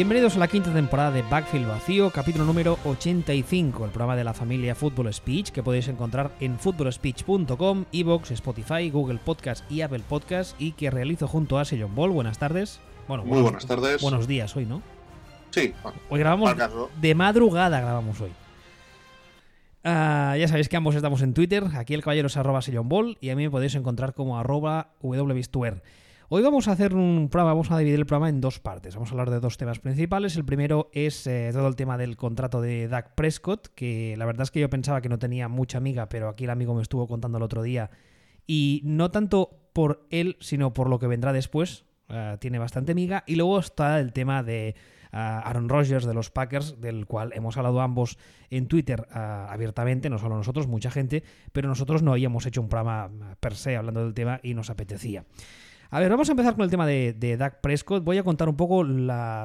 Bienvenidos a la quinta temporada de Backfield Vacío, capítulo número 85, el programa de la familia Football Speech que podéis encontrar en footballspeech.com, Evox, Spotify, Google Podcast y Apple Podcast y que realizo junto a John Ball. Buenas tardes. Bueno, Muy buenas tardes. Buenos días hoy, ¿no? Sí. Hoy grabamos de madrugada, grabamos hoy. Ah, ya sabéis que ambos estamos en Twitter. Aquí el caballero es arroba Ball y a mí me podéis encontrar como arroba wbistuer. Hoy vamos a hacer un programa, vamos a dividir el programa en dos partes. Vamos a hablar de dos temas principales. El primero es eh, todo el tema del contrato de Dak Prescott, que la verdad es que yo pensaba que no tenía mucha amiga, pero aquí el amigo me estuvo contando el otro día. Y no tanto por él, sino por lo que vendrá después. Eh, tiene bastante amiga. Y luego está el tema de eh, Aaron Rodgers de los Packers, del cual hemos hablado ambos en Twitter abiertamente, no solo nosotros, mucha gente, pero nosotros no habíamos hecho un programa per se hablando del tema y nos apetecía. A ver, vamos a empezar con el tema de, de Dak Prescott. Voy a contar un poco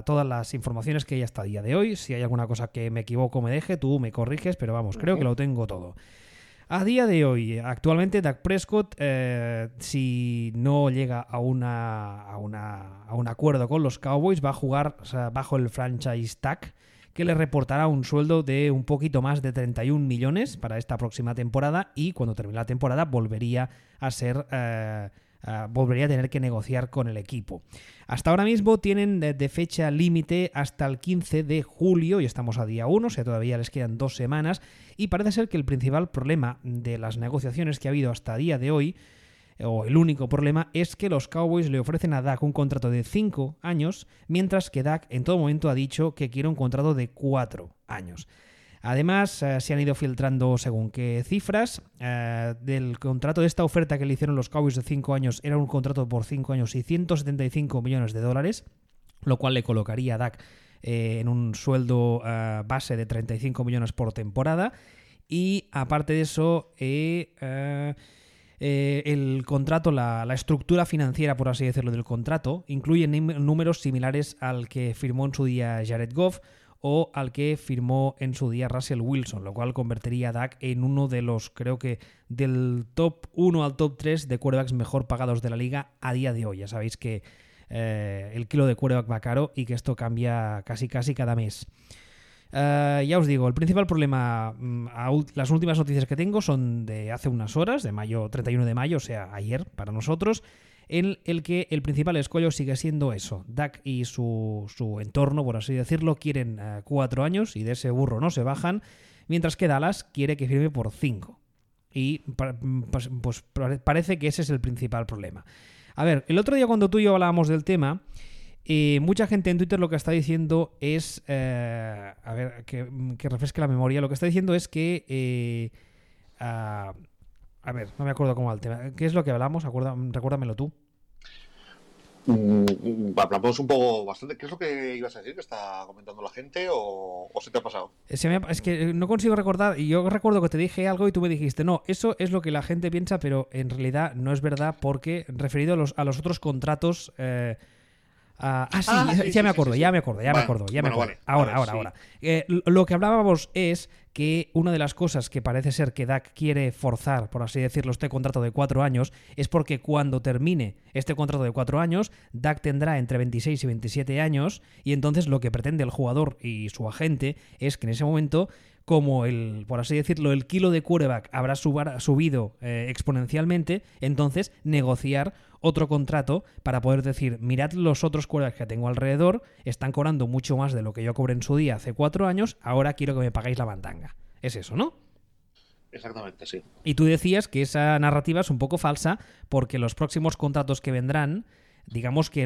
todas las informaciones que hay hasta el día de hoy. Si hay alguna cosa que me equivoco, me deje, tú me corriges, pero vamos, creo que lo tengo todo. A día de hoy, actualmente Dak Prescott, eh, si no llega a, un acuerdo con los Cowboys, va a jugar bajo el franchise tag, que le reportará un sueldo de un poquito más de 31 millones para esta próxima temporada y cuando termine la temporada volvería a ser... Eh, Ah, volvería a tener que negociar con el equipo. Hasta ahora mismo tienen de, fecha límite hasta el 15 de julio y estamos a día 1, o sea, todavía les quedan dos semanas y parece ser que el principal problema de las negociaciones que ha habido hasta día de hoy o el único problema es que los Cowboys le ofrecen a Dak un contrato de 5 años, mientras que Dak en todo momento ha dicho que quiere un contrato de 4 años. Además, eh, se han ido filtrando según qué cifras. Eh, del contrato de esta oferta que le hicieron los Cowboys de 5 años era un contrato por 5 años y 175 millones de dólares, lo cual le colocaría a Dak eh, en un sueldo base de 35 millones por temporada. Y aparte de eso, el contrato, la, la, estructura financiera, por así decirlo, del contrato, incluye números similares al que firmó en su día Jared Goff o al que firmó en su día Russell Wilson, lo cual convertiría a Dak en uno de los, creo que, del top 1 al top 3 de quarterbacks mejor pagados de la liga a día de hoy. Ya sabéis que eh, el kilo de quarterback va caro y que esto cambia casi casi cada mes. Eh, ya os digo, el principal problema, mm, las últimas noticias que tengo son de hace unas horas, de mayo 31 de mayo, o sea, ayer para nosotros, en el que el principal escollo sigue siendo eso. Dak y su, entorno, por así decirlo, quieren eh, cuatro años y de ese burro no se bajan, mientras que Dallas quiere que firme por cinco. Y pues, parece que ese es el principal problema. A ver, el otro día cuando tú y yo hablábamos del tema, eh, mucha gente en Twitter lo que está diciendo es, eh, a ver, que, refresque la memoria, lo que está diciendo es que... Ah, a ver, no me acuerdo cómo va el tema. ¿Qué es lo que hablamos? recuérdamelo tú. Mm, hablamos un poco bastante. ¿Qué es lo que ibas a decir que está comentando la gente o, se te ha pasado? Eh, es que no consigo recordar. Y yo recuerdo que te dije algo y tú me dijiste, no, eso es lo que la gente piensa, pero en realidad no es verdad porque referido a los, a los otros contratos. Eh, ah, sí, ah, ya, me acuerdo, ya me acuerdo, ya me acuerdo, ya me acuerdo. ahora, ahora, ahora. Eh, lo que hablábamos es que una de las cosas que parece ser que DAC quiere forzar, por así decirlo, este contrato de cuatro años, es porque cuando termine este contrato de cuatro años, DAC tendrá entre 26 y 27 años, y entonces lo que pretende el jugador y su agente es que en ese momento como el, por así decirlo, el kilo de quarterback habrá subido eh, exponencialmente, entonces negociar otro contrato para poder decir, mirad los otros quarterbacks que tengo alrededor, están cobrando mucho más de lo que yo cobré en su día hace cuatro años, ahora quiero que me pagáis la bandanga. Es eso, ¿no? Exactamente, sí. Y tú decías que esa narrativa es un poco falsa porque los próximos contratos que vendrán, digamos que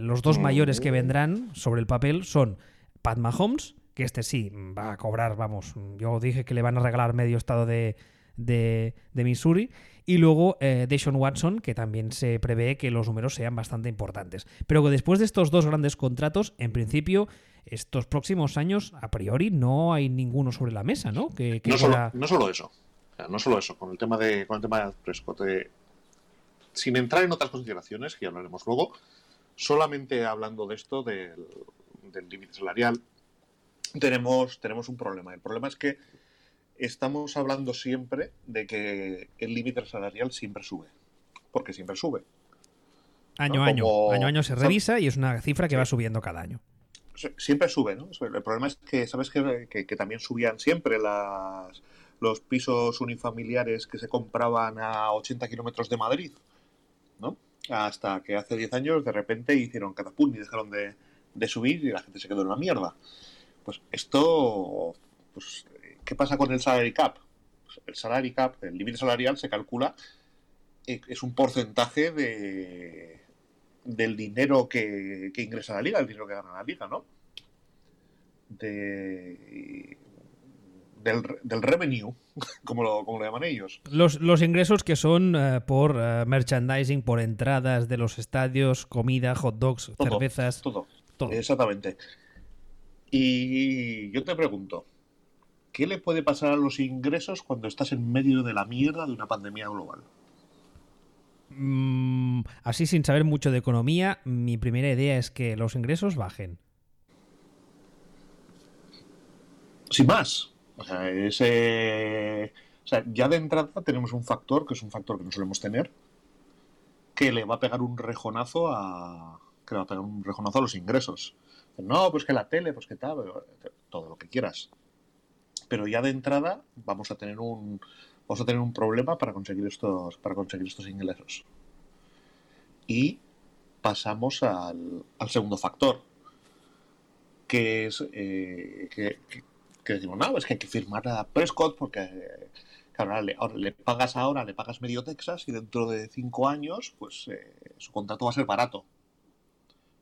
los dos mayores que vendrán sobre el papel son Pat Mahomes, que este sí va a cobrar, vamos, yo dije que le van a regalar medio estado de, de, Missouri. Y luego eh, Deshaun Watson, que también se prevé que los números sean bastante importantes. Pero que después de estos dos grandes contratos, en principio, estos próximos años, a priori, no hay ninguno sobre la mesa, ¿no? Que, no, solo, no, solo, eso. no solo eso, con el tema de, con el tema de Prescott. Eh, sin entrar en otras consideraciones, que ya hablaremos luego, solamente hablando de esto, del límite salarial, tenemos, tenemos un problema. El problema es que estamos hablando siempre de que el límite salarial siempre sube. Porque siempre sube. Año a año. Año a año se revisa y es una cifra que va subiendo cada año. siempre sube, ¿no? El problema es que, ¿sabes que, que, también subían siempre las, los pisos unifamiliares que se compraban a 80 kilómetros de Madrid, ¿no? Hasta que hace 10 años de repente hicieron catapult y dejaron de, de subir y la gente se quedó en la mierda. Pues esto, pues, ¿qué pasa con el salary cap? Pues el salary cap, el límite salarial se calcula, eh, es un porcentaje de, del dinero que, ingresa la liga, el dinero que gana la liga, ¿no? De, del, revenue, como lo, como lo, llaman ellos. Los, los ingresos que son eh, por eh, merchandising, por entradas de los estadios, comida, hot dogs, cervezas. Todo, todo. Exactamente. Y yo te pregunto, ¿qué le puede pasar a los ingresos cuando estás en medio de la mierda de una pandemia global? Mm, así sin saber mucho de economía, mi primera idea es que los ingresos bajen. Sin más. O sea, ese... o sea, ya de entrada tenemos un factor, que es un factor que no solemos tener, que le va a pegar un rejonazo a. que le va a pegar un rejonazo a los ingresos. No, pues que la tele, pues que tal, todo lo que quieras. Pero ya de entrada vamos a tener un vamos a tener un problema para conseguir estos, para conseguir estos ingresos. Y pasamos al, segundo factor, que es eh, que, decimos, no, es que hay que firmar a Prescott porque claro, le, pagas ahora, le pagas medio Texas y dentro de cinco años, pues eh, su contrato va a ser barato.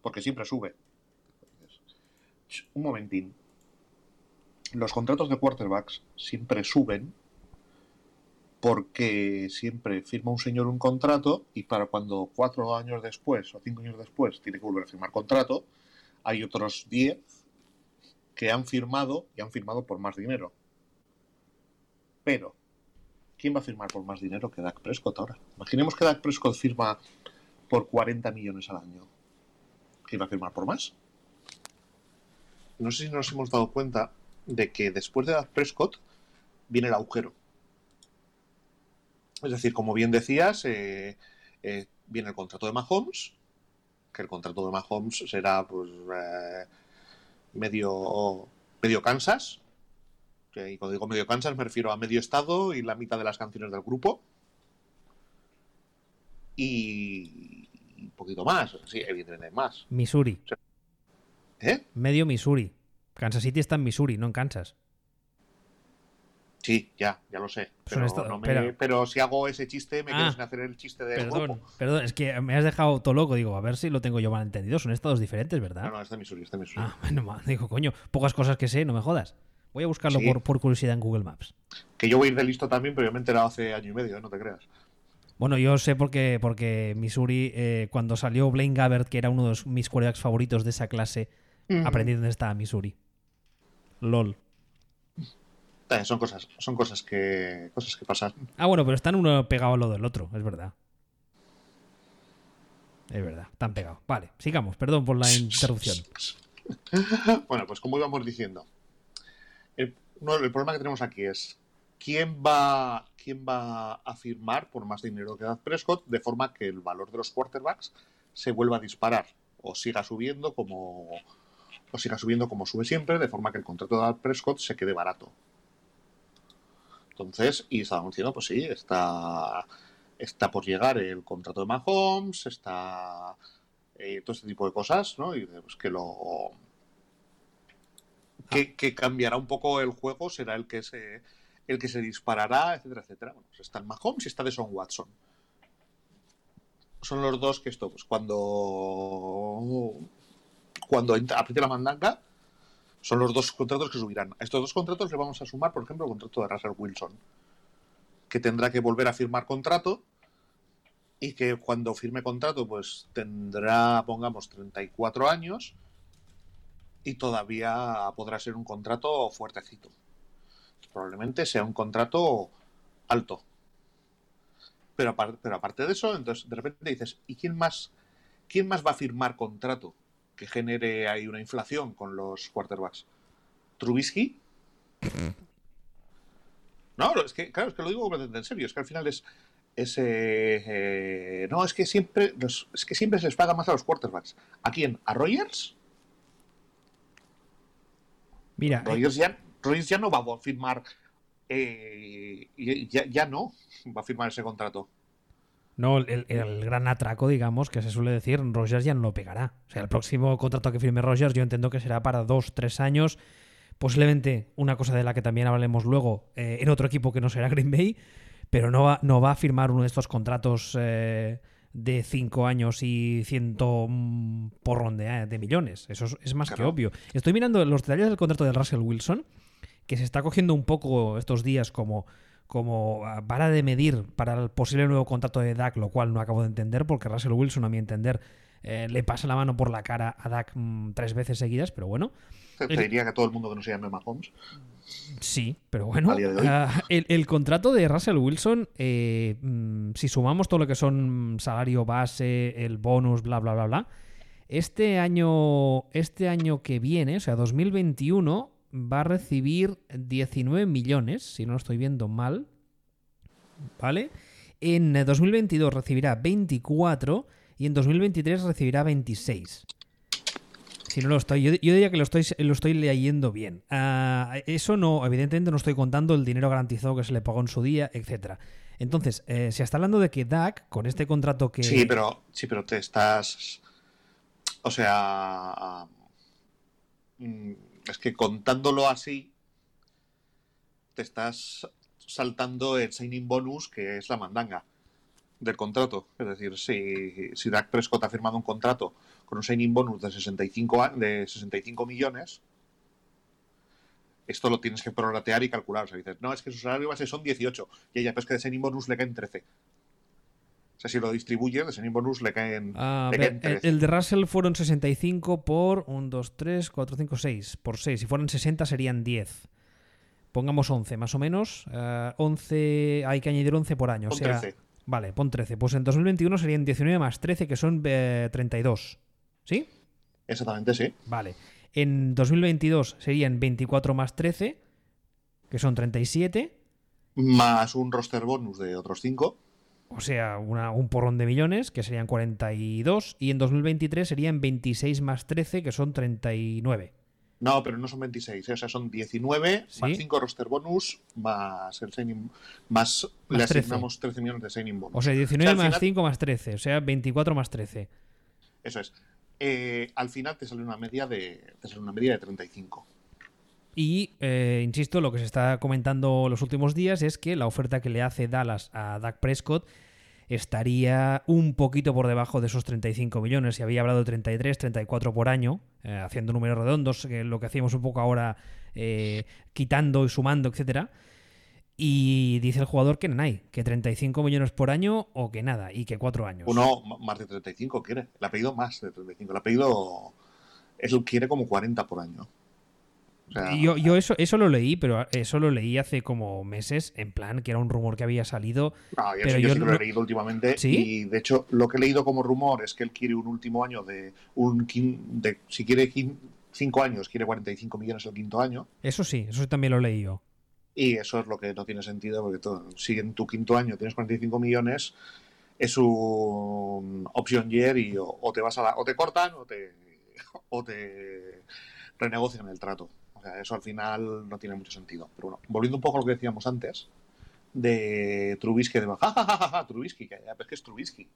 Porque siempre sube. Un momentín. Los contratos de quarterbacks siempre suben porque siempre firma un señor un contrato y para cuando cuatro años después o cinco años después tiene que volver a firmar contrato, hay otros diez que han firmado y han firmado por más dinero. Pero, ¿quién va a firmar por más dinero que Dak Prescott ahora? Imaginemos que Dak Prescott firma por 40 millones al año. ¿Quién va a firmar por más? No sé si nos hemos dado cuenta de que después de Dak Prescott viene el agujero. Es decir, como bien decías, eh, eh, viene el contrato de Mahomes, que el contrato de Mahomes será pues eh, medio, medio Kansas. Y cuando digo medio Kansas me refiero a medio estado y la mitad de las canciones del grupo. Y un poquito más, sí, evidentemente más. Missouri. ¿Eh? Medio Missouri. Kansas City está en Missouri, no en Kansas. Sí, ya, ya lo sé. Pero, si hago ese chiste, me quedo ah. sin hacer el chiste de. Perdón, perdón, es que me has dejado todo loco. Digo, a ver si lo tengo yo mal entendido. Son estados diferentes, ¿verdad? No, no, es de Missouri, es de Missouri. Ah, bueno, digo, coño, pocas cosas que sé, no me jodas. Voy a buscarlo por, curiosidad en Google Maps. Que yo voy a ir de listo también, pero yo me he enterado hace año y medio, ¿eh? no te creas. Bueno, yo sé porque, porque Missouri, eh, cuando salió Blaine Gabbert, que era uno de mis quarterbacks favoritos de esa clase, aprendí dónde estaba Missouri. LOL. Eh, son cosas, son cosas que, cosas que pasan. Ah, bueno, pero están uno pegado a lo del otro, es verdad. Es verdad, están pegados. Vale, sigamos, perdón por la interrupción. bueno, pues como íbamos diciendo, el, el problema que tenemos aquí es quién va, quién va a firmar por más dinero que da Prescott de forma que el valor de los quarterbacks se vuelva a disparar o siga subiendo como o siga subiendo como sube siempre, de forma que el contrato de Prescott se quede barato. Entonces, y estábamos diciendo, pues sí, está, está por llegar el contrato de Mahomes, está eh, todo este tipo de cosas, ¿no? Y pues que lo. Que, cambiará un poco el juego, será el que se el que se disparará, etcétera, etcétera. Bueno, pues está en Mahomes y está de Son Watson. Son los dos que esto, pues cuando cuando apriete la mandanga, son los dos contratos que subirán. A estos dos contratos le vamos a sumar, por ejemplo, el contrato de Russell Wilson, que tendrá que volver a firmar contrato y que cuando firme contrato, pues tendrá, pongamos, 34 años y todavía podrá ser un contrato fuertecito. Probablemente sea un contrato alto. Pero, pero aparte de eso, entonces de repente dices, ¿y quién más, quién más va a firmar contrato? Que genere ahí una inflación con los quarterbacks. Trubisky. No, es que, claro, es que lo digo completamente en serio, es que al final es, ese eh, no, es que siempre es que siempre se les paga más a los quarterbacks. ¿A quién? ¿A Rogers? Mira, Rogers ya, Rogers ya no va a firmar. eh, ya, ya no va a firmar ese contrato. No, el, el gran atraco, digamos, que se suele decir, Rogers ya no lo pegará. O sea, el próximo contrato que firme Rogers yo entiendo que será para dos, tres años. Posiblemente una cosa de la que también hablaremos luego eh, en otro equipo que no será Green Bay, pero no va, no va a firmar uno de estos contratos eh, de cinco años y ciento mm, porrón de, eh, de millones. Eso es, es más que obvio. Estoy mirando los detalles del contrato de Russell Wilson, que se está cogiendo un poco estos días como, como ah, vara de medir para el posible nuevo contrato de Dak, lo cual no acabo de entender, porque Russell Wilson, a mi entender, eh, le pasa la mano por la cara a Dak mm, tres veces seguidas, pero bueno. Te, El- diría que todo el mundo que no se llame Mahomes. Sí, pero bueno, A ah, el, el contrato de Russell Wilson, eh, mm, si sumamos todo lo que son salario base, el bonus, bla, bla, bla, bla, este año, este año que viene, o sea, 2021, va a recibir 19 millones, si no lo estoy viendo mal, ¿vale? En eh, 2022 recibirá 24 y en 2023 recibirá 26. Si no lo estoy, yo, diría que lo estoy, leyendo bien. Ah, eso no, evidentemente no estoy contando el dinero garantizado que se le pagó en su día, etcétera. Entonces, eh, se está hablando de que Dak, con este contrato que. Sí, pero, sí, pero te estás. O sea. mm, Es que contándolo así. Te estás saltando el signing bonus, que es la mandanga del contrato. Es decir, si, si Dak Prescott ha firmado un contrato con un signing bonus de 65, a- de 65 millones, esto lo tienes que prorratear y calcular. O sea, dices, no, es que su salario base son 18 y ella, que de signing bonus le caen 13. O sea, si lo distribuyes, de signing bonus le caen. Ah, le ve- caen el, 13. el de Russell fueron 65 por 1, 2, 3, 4, 5, 6. Por 6. Si fueran 60 serían 10. Pongamos 11, más o menos. Ah, 11, hay que añadir 11 por año. Pon o sea, 13. Vale, pon 13. Pues en 2021 serían 19 más 13, que son eh, 32. ¿Sí? Exactamente, sí. Vale. En 2022 serían 24 más 13, que son 37. Más un roster bonus de otros 5. O sea, una- un porrón de millones, que serían 42. Y en 2023 serían 26 más 13, que son 39. No, pero no son 26, ¿eh? o sea, son 19 Sí. más 5 roster bonus más el signing más, Más le 13. asignamos 13 millones de signing bonus. O sea, 19 O sea, más final- 5 más 13. O sea, 24 más 13. Eso es. Eh, al final te sale una media de te sale una media de 35. Y, eh, insisto, lo que se está comentando los últimos días es que la oferta que le hace Dallas a Dak Prescott estaría un poquito por debajo de esos 35 millones. Se había hablado de 33, 34 por año, eh, haciendo números redondos, que lo que hacíamos un poco ahora, eh, quitando y sumando, etcétera. Y dice el jugador que no hay, que 35 millones por año o que nada, y que 4 años. Uno más de 35 quiere. El apellido más de 35. El apellido él quiere como 40 por año. O sea, Y Yo, yo eso, eso lo leí, pero eso lo leí hace como meses, en plan, que era un rumor que había salido. No, yo, Pero sí- yo yo sí lo he leído últimamente ¿Sí? y de hecho lo que he leído como rumor es que él quiere un último año de un de si quiere 5 años quiere 45 millones el quinto año Eso sí, eso sí también lo leí yo. y eso es lo que no tiene sentido porque todo- si en tu quinto año tienes 45 millones es un option year y o, o te vas a la- o te cortan o te o te renegocian el trato. Sea, eso al final no tiene mucho sentido. Pero bueno, volviendo un poco a lo que decíamos antes, de Trubisky, de ja, ja, ja, ja, ja, Trubisky, que ya ves que es Trubisky.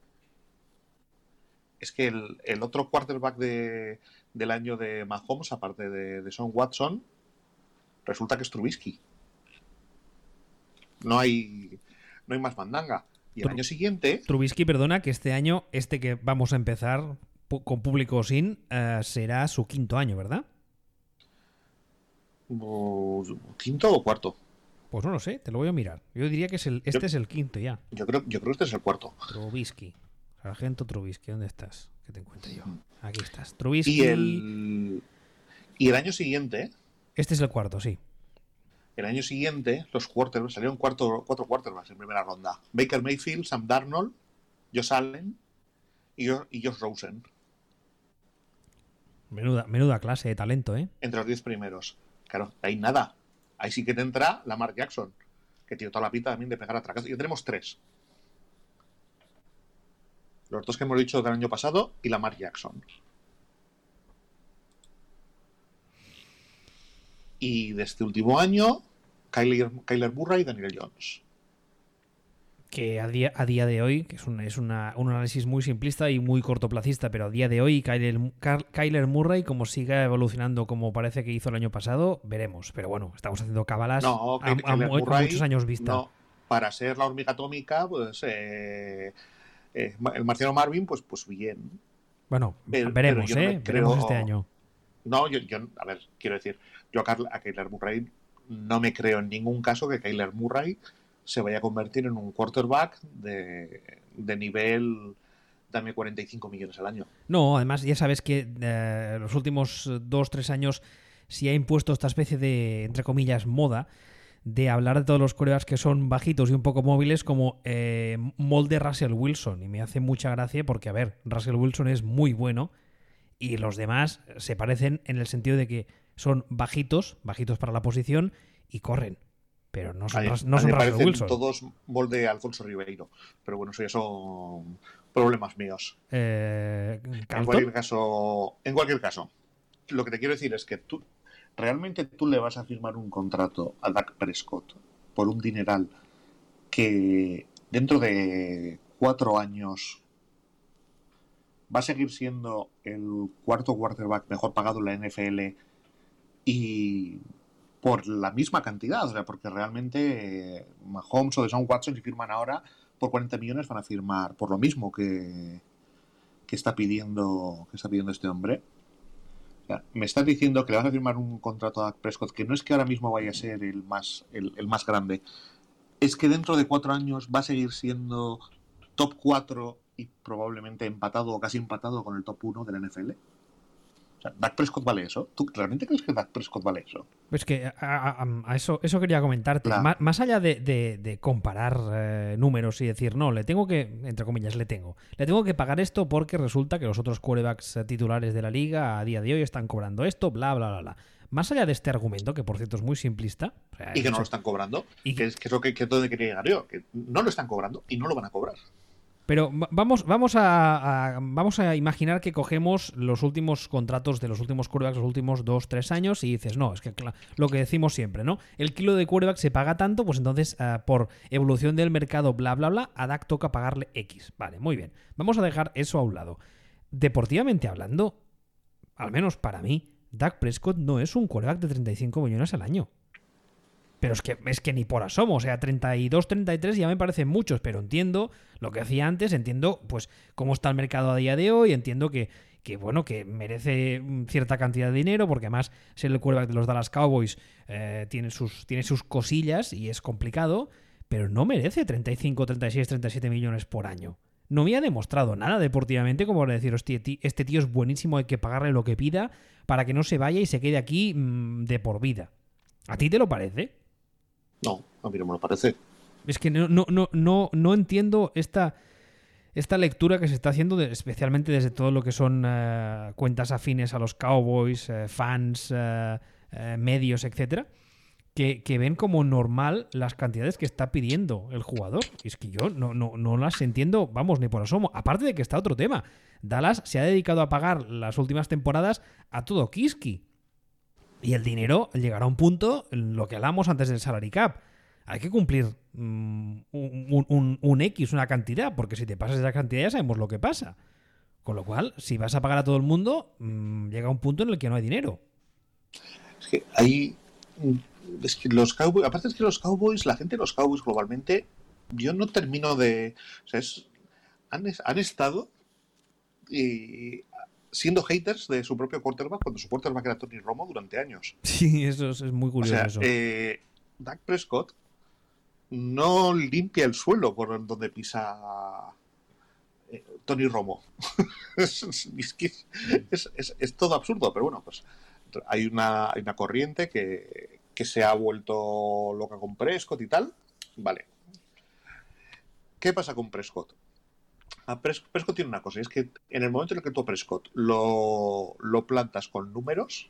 Es que el, el otro quarterback de, del año de Mahomes, aparte de, de Son Watson, resulta que es Trubisky. No hay, no hay más mandanga. Y el Tru- año siguiente, Trubisky, perdona, que este año, este que vamos a empezar con público sin, eh, será su quinto año, ¿verdad? Quinto o cuarto. Pues no lo sé, te lo voy a mirar. Yo diría que es el, este Yo- es el quinto ya. Yo creo, yo creo que este es el cuarto. Trubisky. Sargento Trubisky, ¿dónde estás? Que te encuentre yo. Aquí estás. Trubisky. Y el, y el año siguiente, Este es el cuarto, sí. el año siguiente, los quarterbacks, salieron cuarto, cuatro quarterbacks en primera ronda. Baker Mayfield, Sam Darnold, Josh Allen y, y Josh Rosen, Menuda, menuda clase de talento, ¿eh? entre los diez primeros. Claro, ahí nada. Ahí sí que te entra Lamar Jackson, que tiene toda la pinta también de pegar atracas. Y tenemos tres. Los dos que hemos dicho del año pasado y Lamar Jackson. Y de este último año, Kyler, Kyler Murray y Daniel Jones. Que a día, a día de hoy, que es, un, es una, un análisis muy simplista y muy cortoplacista, pero a día de hoy, Kyler, Kyler Murray, como siga evolucionando como parece que hizo el año pasado, veremos. Pero bueno, estamos haciendo cabalas No, a, a- a Kyler mu- Murray, muchos años vista. no, para ser la hormiga atómica, pues eh, eh, el marciano Marvin, pues, pues bien. Bueno, Pero- veremos, pero yo no ¿eh? Veremos este año. No, yo, yo, a ver, quiero decir, yo a, Carl- a Kyler Murray no me creo en ningún caso que Kyler Murray se vaya a convertir en un quarterback de, de nivel dame 45 millones al año. No, además ya sabes que eh, los últimos dos, tres años se ha impuesto esta especie de, entre comillas, moda de hablar de todos los corebacks que son bajitos y un poco móviles como eh, molde Russell Wilson. Y me hace mucha gracia porque, a ver, Russell Wilson es muy bueno y los demás se parecen en el sentido de que son bajitos, bajitos para la posición y corren. Pero no son, A no son Wilson. todos molde Alfonso Ribeiro. Pero bueno, eso ya son problemas míos. Eh, En cualquier caso, en cualquier caso, lo que te quiero decir es que tú realmente tú le vas a firmar un contrato a Dak Prescott por un dineral que dentro de cuatro años va a seguir siendo el cuarto quarterback mejor pagado en la NFL y por la misma cantidad, porque realmente eh, Mahomes o Deshaun Watson si firman ahora por 40 millones van a firmar por lo mismo que, que está pidiendo que está pidiendo este hombre. Me estás diciendo que le vas a firmar un contrato a Prescott que no es que ahora mismo vaya a ser el más el, el más grande, es que dentro de cuatro años va a seguir siendo top 4 y probablemente empatado o casi empatado con el top 1 de la NFL. O sea, Dak Prescott vale eso. ¿Tú realmente crees que Dak Prescott vale eso? Es que a, a- a eso, eso quería comentarte. Claro. Má- Más, allá de, de- de comparar eh, números y decir, no, le tengo que, entre comillas, le tengo. Le tengo que pagar esto porque resulta que los otros quarterbacks eh, titulares de la liga a día de hoy están cobrando esto, bla, bla, bla, bla. Más allá de este argumento, que por cierto es muy simplista. o sea, Y que no lo están cobrando. Y que es, que es lo que, que es donde quería llegar yo. Que no lo están cobrando y no lo van a cobrar. Pero va- vamos, vamos a, vamos a imaginar que cogemos los últimos contratos de los últimos quarterbacks, los últimos dos, tres años, y dices, no, es que lo que decimos siempre, ¿no? El kilo de quarterback se paga tanto, pues entonces ah, por evolución del mercado, bla, bla, bla, a Dak toca pagarle X. Vale, muy bien. Vamos a dejar eso a un lado. Deportivamente hablando, al menos para mí, Dak Prescott no es un quarterback de 35 millones al año. Pero es que, es que ni por asomo, o sea, 32, 33 ya me parecen muchos, pero entiendo lo que hacía antes, entiendo pues cómo está el mercado a día de hoy, entiendo que, que bueno, que merece mm, cierta cantidad de dinero, porque además ser el quarterback de los Dallas Cowboys eh, tiene, sus, tiene sus cosillas y es complicado, pero no merece 35, 36, 37 millones por año. No me ha demostrado nada deportivamente como para decir, hostia, ti- este tío es buenísimo, hay que pagarle lo que pida para que no se vaya y se quede aquí mm, de por vida. ¿A ti te lo parece? No, a mí no me lo parece. Es que no, no, no, no, entiendo esta, esta lectura que se está haciendo, especialmente desde todo lo que son eh, cuentas afines a los Cowboys, eh, fans, eh, medios, etcétera, que, que ven como normal las cantidades que está pidiendo el jugador. Es que yo no, no, no las entiendo, vamos, ni por asomo. Aparte de que está otro tema. Dallas se ha dedicado a pagar las últimas temporadas a todo Kiski. Y el dinero llegará a un punto, lo que hablamos antes del salary cap. Hay que cumplir mm, un, X, una cantidad, porque si te pasas esa cantidad ya sabemos lo que pasa. Con lo cual, si vas a pagar a todo el mundo, mm, llega un punto en el que no hay dinero. Es que hay. Es que los Cowboys. Aparte es que los Cowboys, la gente de los Cowboys globalmente, yo no termino de. O sea, es- han, han estado y siendo haters de su propio quarterback cuando su quarterback era Tony Romo durante años. Sí, eso es, es muy O curioso. sea, eso. eh, Dak Prescott no limpia el suelo por donde pisa eh, Tony Romo. es- es todo absurdo, pero bueno, pues hay una, hay una corriente que, que se ha vuelto loca con Prescott y tal. Vale. ¿Qué pasa con Prescott? A Pres- Prescott tiene una cosa, y es que en el momento en el que tú Prescott lo, lo plantas con números,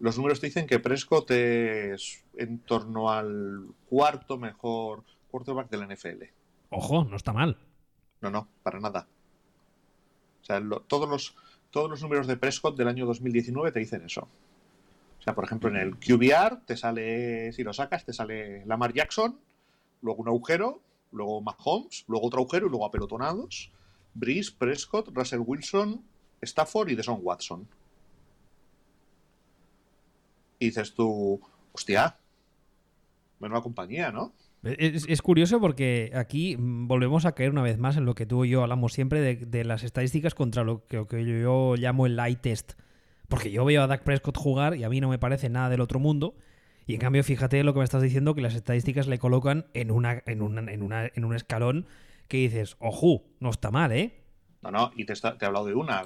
los números te dicen que Prescott es en torno al cuarto mejor quarterback de la NFL. Ojo, no está mal. No, no, para nada. O sea, lo- todos, los, todos los números de Prescott del año 2019 te dicen eso. O sea, por ejemplo, en el QBR te sale, si lo sacas, te sale Lamar Jackson, luego un agujero, luego Mahomes, luego otro y luego apelotonados. Breeze, Prescott, Russell Wilson, Stafford y Deson Watson. Y dices tú, hostia, menuda compañía, ¿no? Es, curioso porque aquí volvemos a caer una vez más en lo que tú y yo hablamos siempre de, las estadísticas contra lo que, yo llamo el light test. Porque yo veo a Dak Prescott jugar y a mí no me parece nada del otro mundo. Y en cambio, fíjate lo que me estás diciendo, que las estadísticas le colocan en, una, en, en, un escalón que dices, ojo, no está mal, ¿eh? No, no, y te, he hablado de una,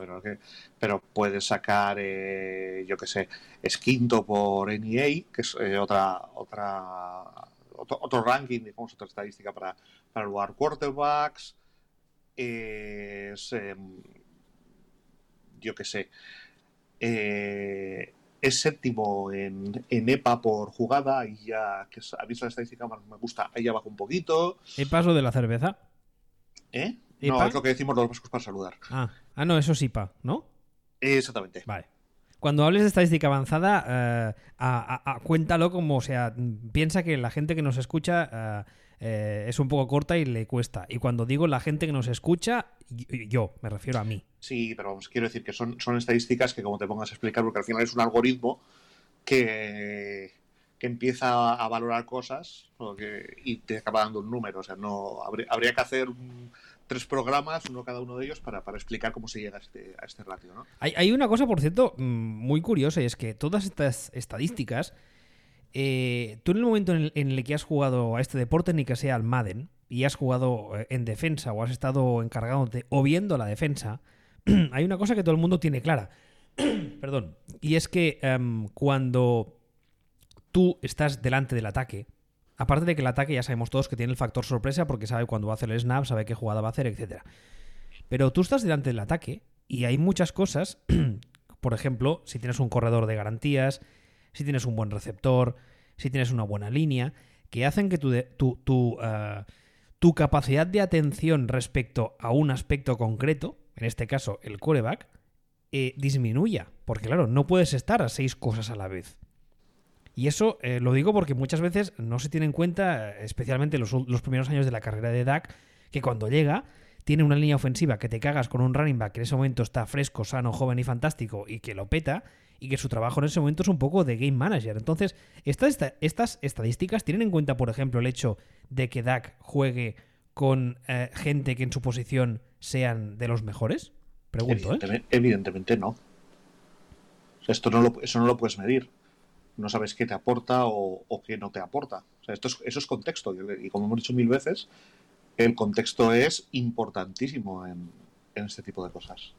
pero, puedes sacar, eh, yo qué sé, es quinto por NEA, que es eh, otra, otra otro, ranking, digamos, otra estadística para, para evaluar quarterbacks. Es, em, yo qué sé, eh, es séptimo en, EPA por jugada y ya, que ha visto la estadística más me gusta, ahí abajo un poquito. ¿EPA es lo de la cerveza? ¿Eh? No, es lo que decimos los vascos para saludar. Ah. ah, no, eso es IPA, ¿no? Exactamente. Vale cuando hables de estadística avanzada, eh, cuéntalo como, o sea, piensa que la gente que nos escucha eh, eh, es un poco corta y le cuesta. Y cuando digo la gente que nos escucha, yo, me refiero a mí. Sí, pero quiero decir que son, son estadísticas que como te pongas a explicar, porque al final es un algoritmo que, que empieza a valorar cosas y te acaba dando un número. O sea, no habría, habría que hacer un tres programas, uno cada uno de ellos, para, explicar cómo se llega a este, a este ratio. ¿no? Hay, una cosa, por cierto, mm, muy curiosa, y es que todas estas estadísticas, eh, tú en el momento en el, que has jugado a este deporte, ni que sea al Madden, y has jugado eh, en defensa o has estado encargándote o viendo la defensa, hay una cosa que todo el mundo tiene clara. Perdón. Y es que em, cuando tú estás delante del ataque, Aparte de que el ataque ya sabemos todos que tiene el factor sorpresa porque sabe cuándo va a hacer el snap, sabe qué jugada va a hacer, etc. Pero tú estás delante del ataque y hay muchas cosas, por ejemplo, si tienes un corredor de garantías, si tienes un buen receptor, si tienes una buena línea, que hacen que tu, tu, ah, tu capacidad de atención respecto a un aspecto concreto, en este caso el coreback, eh, disminuya. Porque claro, no puedes estar a seis cosas a la vez. Y eso eh, lo digo porque muchas veces no se tiene en cuenta, especialmente los, los primeros años de la carrera de Dak, que cuando llega tiene una línea ofensiva que te cagas con un running back que en ese momento está fresco, sano, joven y fantástico y que lo peta, y que su trabajo en ese momento es un poco de game manager. Entonces, estas, estas estadísticas tienen en cuenta, por ejemplo, el hecho de que Dak juegue con eh, gente que en su posición sean de los mejores? Pregunto, evidentemente, ¿eh? Evidentemente no. esto no lo, eso no lo puedes medir no sabes qué te aporta o, qué no te aporta. esto es, eso es contexto. Y como hemos dicho mil veces, el contexto es importantísimo en, este tipo de cosas.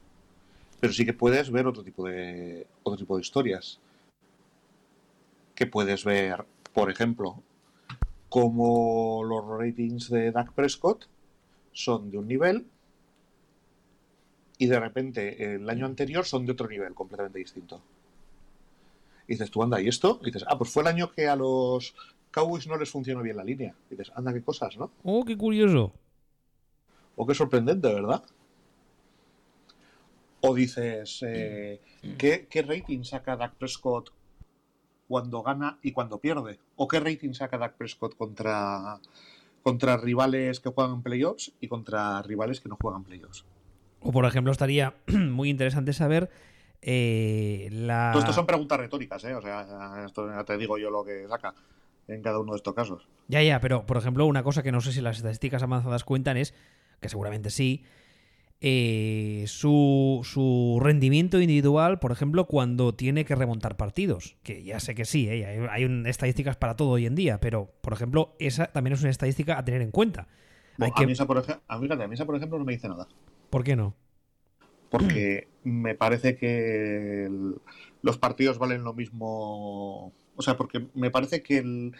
Pero sí que puedes ver otro tipo de, otro tipo de historias. Que puedes ver, por ejemplo, como los ratings de Dak Prescott son de un nivel y de repente el año anterior son de otro nivel completamente distinto. Y dices, tú anda, ¿y esto? Y dices, ah, pues fue el año que a los Cowboys no les funcionó bien la línea. Y dices, anda, qué cosas, ¿no? Oh, qué curioso. O qué sorprendente, ¿verdad? O dices, eh, ¿qué, rating saca Dak Prescott cuando gana y cuando pierde? ¿O qué rating saca Dak Prescott contra, contra rivales que juegan playoffs y contra rivales que no juegan playoffs? O por ejemplo, estaría muy interesante saber eh, Todo esto son preguntas retóricas, ¿eh? O sea, esto te digo yo lo que saca en cada uno de estos casos. Ya, ya, pero por ejemplo, una cosa que no sé si las estadísticas avanzadas cuentan es, que seguramente sí, eh, su, su, rendimiento individual, por ejemplo, cuando tiene que remontar partidos. Que ya sé que sí, ¿eh? hay, estadísticas para todo hoy en día, pero por ejemplo, esa también es una estadística a tener en cuenta. a, mí esa, por ejemplo, a mí esa, por ejemplo, no me dice nada. ¿Por qué no? porque me parece que los partidos valen lo mismo. O sea, porque me parece que,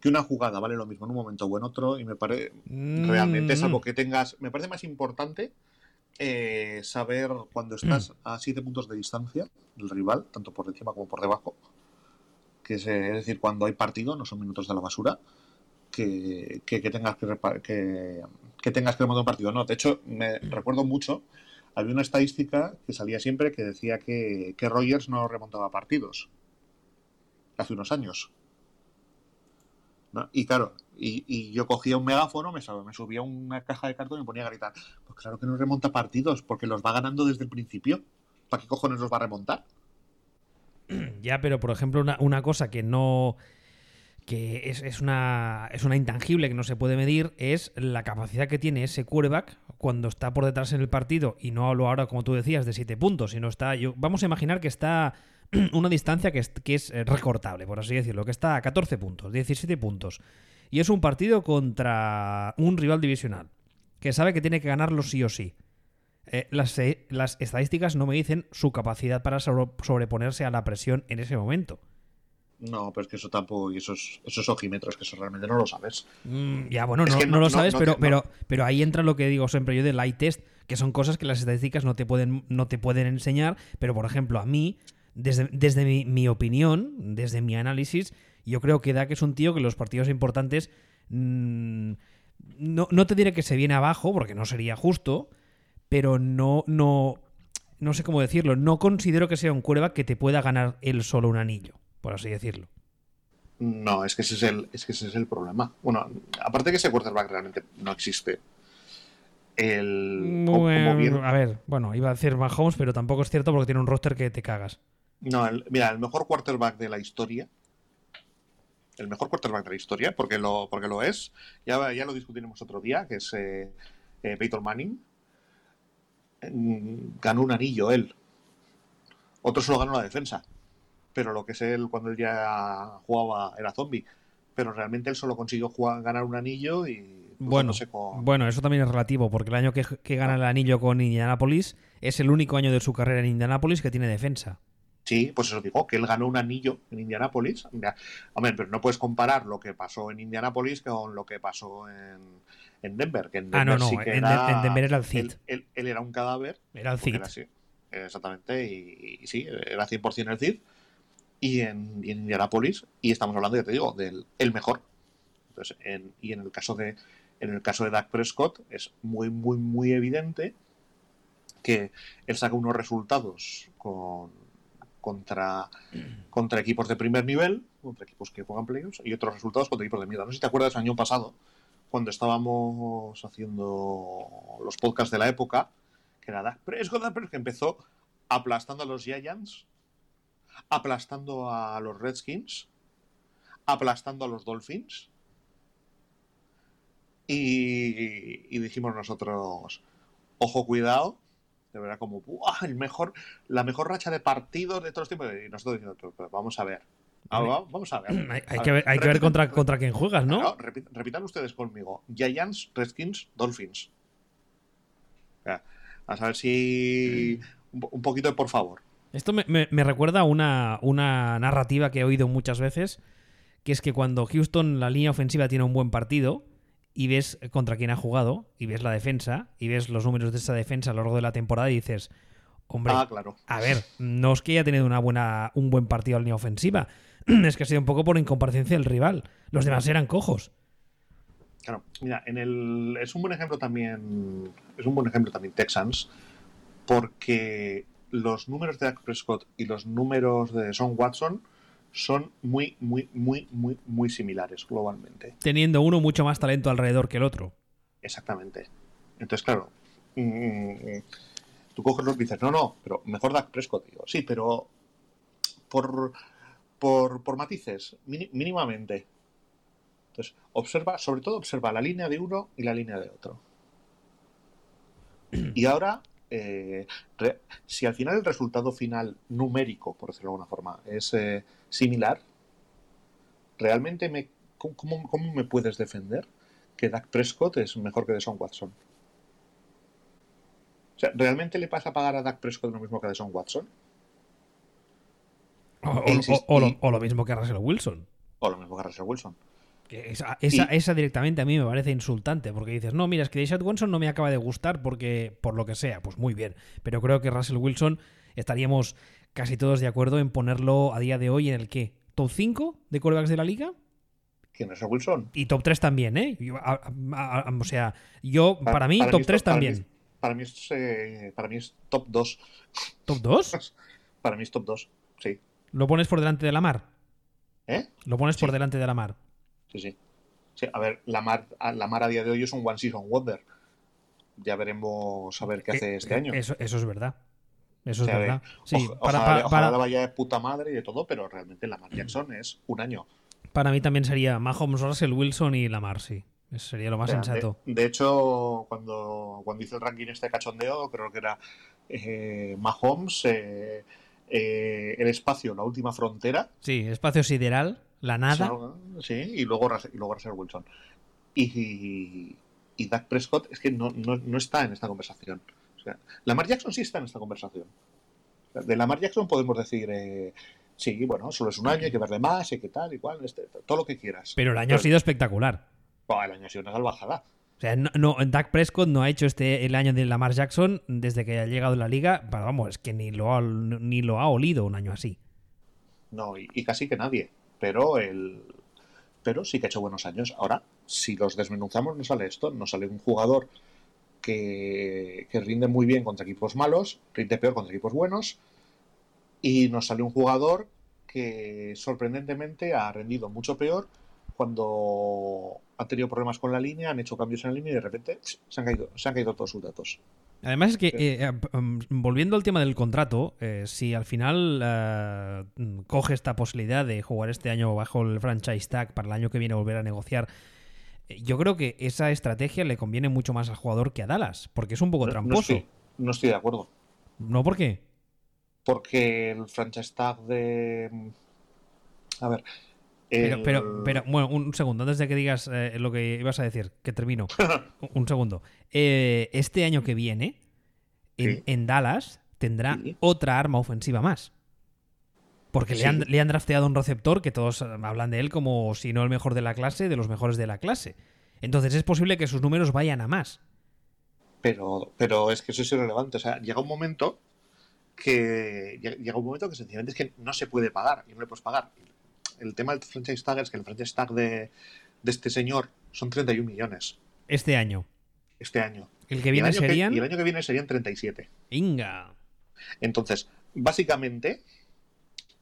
que una jugada vale lo mismo en un momento o en otro, y me parece mm. realmente, algo que tengas. Me parece más importante eh, saber cuando estás a siete puntos de distancia del rival, tanto por encima como por debajo. Que es, decir, cuando hay partido, no son minutos de la basura. Que, que, tengas que, que, que tengas que remontar un partido. No, de hecho, me recuerdo mucho había una estadística que salía siempre que decía que, que Rogers no remontaba partidos. hace unos años. Y claro, y, yo cogía un megáfono, me, me subía una caja de cartón y me ponía a gritar. Pues claro que no remonta partidos, porque los va ganando desde el principio. ¿Para qué cojones los va a remontar? Ya, pero por ejemplo, una, cosa que no. que es, una, es una intangible que no se puede medir, es la capacidad que tiene ese quarterback cuando está por detrás en el partido, y no hablo ahora, como tú decías, de 7 puntos, sino está. Yo, vamos a imaginar que está una distancia que es, que es recortable, por así decirlo, que está a 14 puntos, 17 puntos. Y es un partido contra un rival divisional, que sabe que tiene que ganarlo sí o sí. Eh, las, eh, las, estadísticas no me dicen su capacidad para sobreponerse a la presión en ese momento. No, pero es que eso tampoco, y esos, esos ojímetros, que eso realmente no lo sabes. Mm, ya, bueno, no, no, lo sabes, pero, pero, pero ahí entra lo que digo siempre yo del light test, que son cosas que las estadísticas no te pueden, no te pueden enseñar, pero por ejemplo, a mí, desde, desde mi, opinión, desde mi análisis, yo creo que que es un tío que los partidos importantes mm, no, no te diré que se viene abajo, porque no sería justo, pero no, no, no sé cómo decirlo, no considero que sea un cueva que te pueda ganar él solo un anillo, por así decirlo. No, es que ese es el, es que ese es el problema. Bueno, aparte que ese quarterback realmente no existe. El, A ver, bueno, iba a decir Mahomes, pero tampoco es cierto porque tiene un roster que te cagas. No, mira, el mejor quarterback de la historia, el mejor quarterback de la historia, porque lo, porque lo es, ya, ya lo discutiremos otro día, que es eh, eh Peyton Manning, ganó un anillo él. Otro solo ganó la defensa. Pero lo que es él cuando él ya jugaba era zombie. Pero realmente él solo consiguió jugar, ganar un anillo y. Pues, bueno, bueno, eso también es relativo, porque el año que, gana el anillo con Indianapolis es el único año de su carrera en Indianapolis que tiene defensa. Sí, pues eso digo, que él ganó un anillo en Indianapolis. Hombre, pero no puedes comparar lo que pasó en Indianapolis con lo que pasó en, en Denver. Que en Denver ah, no, no, en, Denver era el Cid. Él, era un cadáver. Era el Cid. exactamente, y, sí, era 100% el Cid. Y en, y en Indianapolis, y estamos hablando, ya te digo, del el mejor. Entonces, y en el caso de en el caso de Dak Prescott es muy, muy, muy evidente que él saca unos resultados con, contra, contra equipos de primer nivel, contra equipos que juegan playoffs, y otros resultados contra equipos de mierda. No sé si te acuerdas el año pasado, cuando estábamos haciendo los podcasts de la época, que era Dak Prescott, que empezó aplastando a los Giants, aplastando a los Redskins, aplastando a los Dolphins. Y, dijimos nosotros, ojo, cuidado, de verdad, como el mejor, la mejor racha de partidos de todos los tiempos. Y nosotros diciendo, vamos a ver, vamos a ver. Hay, que ver, hay que ver contra, contra quién juegas, ¿no? repitan ustedes conmigo. Giants, Redskins, Dolphins. a saber si... Un, poquito, por favor. Esto me, recuerda a una, una narrativa que he oído muchas veces, que es que cuando Houston, la línea ofensiva, tiene un buen partido, y ves contra quién ha jugado, y ves la defensa, y ves los números de esa defensa a lo largo de la temporada, y dices, hombre, ah, claro. a ver, no es que haya tenido una buena, un buen partido a línea ofensiva, es que ha sido un poco por incomparecencia del rival. Los demás eran cojos. Claro, mira, en el, es un buen ejemplo también, es un buen ejemplo también Texans, porque los números de Dak Prescott y los números de Son Watson son muy, muy, muy, muy, muy similares globalmente. Teniendo uno mucho más talento alrededor que el otro. Exactamente. Entonces, claro, mm, tú coges los y dices, no, no, pero mejor Dak Prescott, digo, sí, pero por por, por matices, mínimamente. Entonces, observa, sobre todo observa la línea de uno y la línea de otro. Y ahora, eh, si al final el resultado final numérico, por decirlo de alguna forma, es eh, similar, realmente me, ¿cómo, me puedes defender que Dak Prescott es mejor que Deson Watson? O sea, ¿realmente le pasa a pagar a Dak Prescott lo mismo que a Deson Watson? O, lo, mismo que Russell Wilson. O lo mismo que Russell Wilson. Esa, esa, directamente a mí me parece insultante, porque dices, no, mira, es que Deshaun Watson no me acaba de gustar porque por lo que sea, pues muy bien. Pero creo que Russell Wilson estaríamos casi todos de acuerdo en ponerlo a día de hoy en el qué? ¿Top 5 de quarterbacks de la liga? ¿Quién es Wilson? Y top 3 también, ¿eh? o sea, yo, para, mí, top 3 también. Para mí, es, eh, para mí es top 2. ¿Top 2? para mí es top 2, sí. ¿Lo pones por delante de la mar? ¿Eh? Lo pones por delante de Lamar. Sí, sí. sí a ver, Lamar, Lamar a día de hoy es un One Season Wonder. Ya veremos a ver qué hace este año. Eso, eso es verdad. Eso es verdad. Sí, para, para, para, vaya de puta madre y de todo, pero realmente Lamar Jackson es un año. Para mí también sería Mahomes, Russell Wilson y Lamar, sí. Eso sería lo más sensato. De, hecho, cuando, cuando hice el ranking este cachondeo, creo que era eh, Mahomes, eh, eh, el espacio, la última frontera. Sí, espacio sideral, la nada. Sí, y luego, y luego Russell Wilson. Y, y, Doug Prescott es que no, no, no está en esta conversación. O sea, Lamar Jackson sí está en esta conversación. De Lamar Jackson podemos decir, eh, sí, bueno, solo es un año, hay que verle más, hay que tal, igual, este, todo lo que quieras. Pero el año ha sido espectacular. el año ha sido una salvajada. O sea, no, no, Dak Prescott no ha hecho este el año de Lamar Jackson desde que ha llegado a la liga. Pero vamos, es que ni lo ha, ni lo ha olido un año así. No, y, y, casi que nadie. Pero el. Pero sí que ha hecho buenos años. Ahora, si los desmenuzamos, no sale esto. No sale un jugador que, rinde muy bien contra equipos malos, rinde peor contra equipos buenos, y nos sale un jugador que sorprendentemente ha rendido mucho peor cuando ha tenido problemas con la línea, han hecho cambios en la línea y de repente se han caído, se han caído todos sus datos. Además es que, eh, um, volviendo al tema del contrato, eh, si al final eh, coge esta posibilidad de jugar este año bajo el franchise tag para el año que viene volver a negociar yo creo que esa estrategia le conviene mucho más al jugador que a Dallas, porque es un poco tramposo. No estoy, de acuerdo. ¿No por qué? Porque el franchise tag de. A ver. Pero, pero, bueno, un segundo, antes de que digas eh, lo que ibas a decir, que termino. un segundo. Eh, este año que viene, en, Dallas, tendrá otra arma ofensiva más. Porque le, han, le, han, drafteado un receptor que todos hablan de él como si no el mejor de la clase, de los mejores de la clase. Entonces es posible que sus números vayan a más. Pero, pero es que eso es irrelevante. O sea, llega un momento que. Llega un momento que sencillamente es que no se puede pagar y no le puedes pagar. El tema del franchise tag es que el franchise tag de, de este señor son 31 millones. Este año. Este año. El que viene serían. y el año que viene serían 37. Inga. Entonces, básicamente,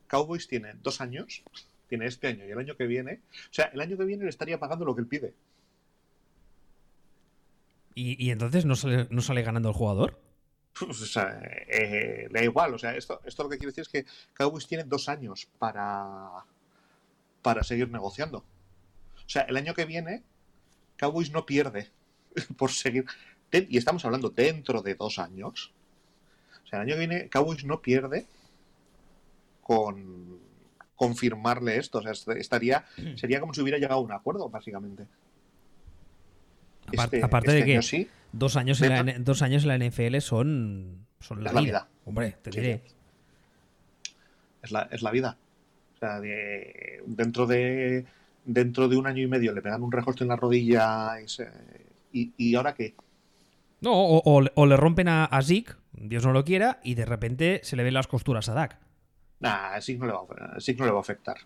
Cowboys tiene dos años, tiene este año y el año que viene. O sea, el año que viene le estaría pagando lo que él pide. ¿Y, entonces no sale, no sale ganando el jugador? Pues, o sea, eh, le da igual. O sea, esto, esto lo que quiere decir es que Cowboys tiene dos años para, para seguir negociando. O sea, el año que viene, Cowboys no pierde por seguir. Y estamos hablando dentro de dos años. O sea, el año que viene, Cowboys no pierde con confirmarle esto. O sea, estaría, sería como si hubiera llegado a un acuerdo, básicamente. Este, aparte, de este que dos, años en la, dos años en la NFL son, son la, vida. Hombre, te diré. Es, la, es la vida. O sea, dentro de dentro de un año y medio le pegan un recorte en la rodilla y, y, ahora qué. No, o, le rompen a, a Zeke, Dios no lo quiera, y de repente se le ven las costuras a Dak. Nah, a no le va, no le va a afectar.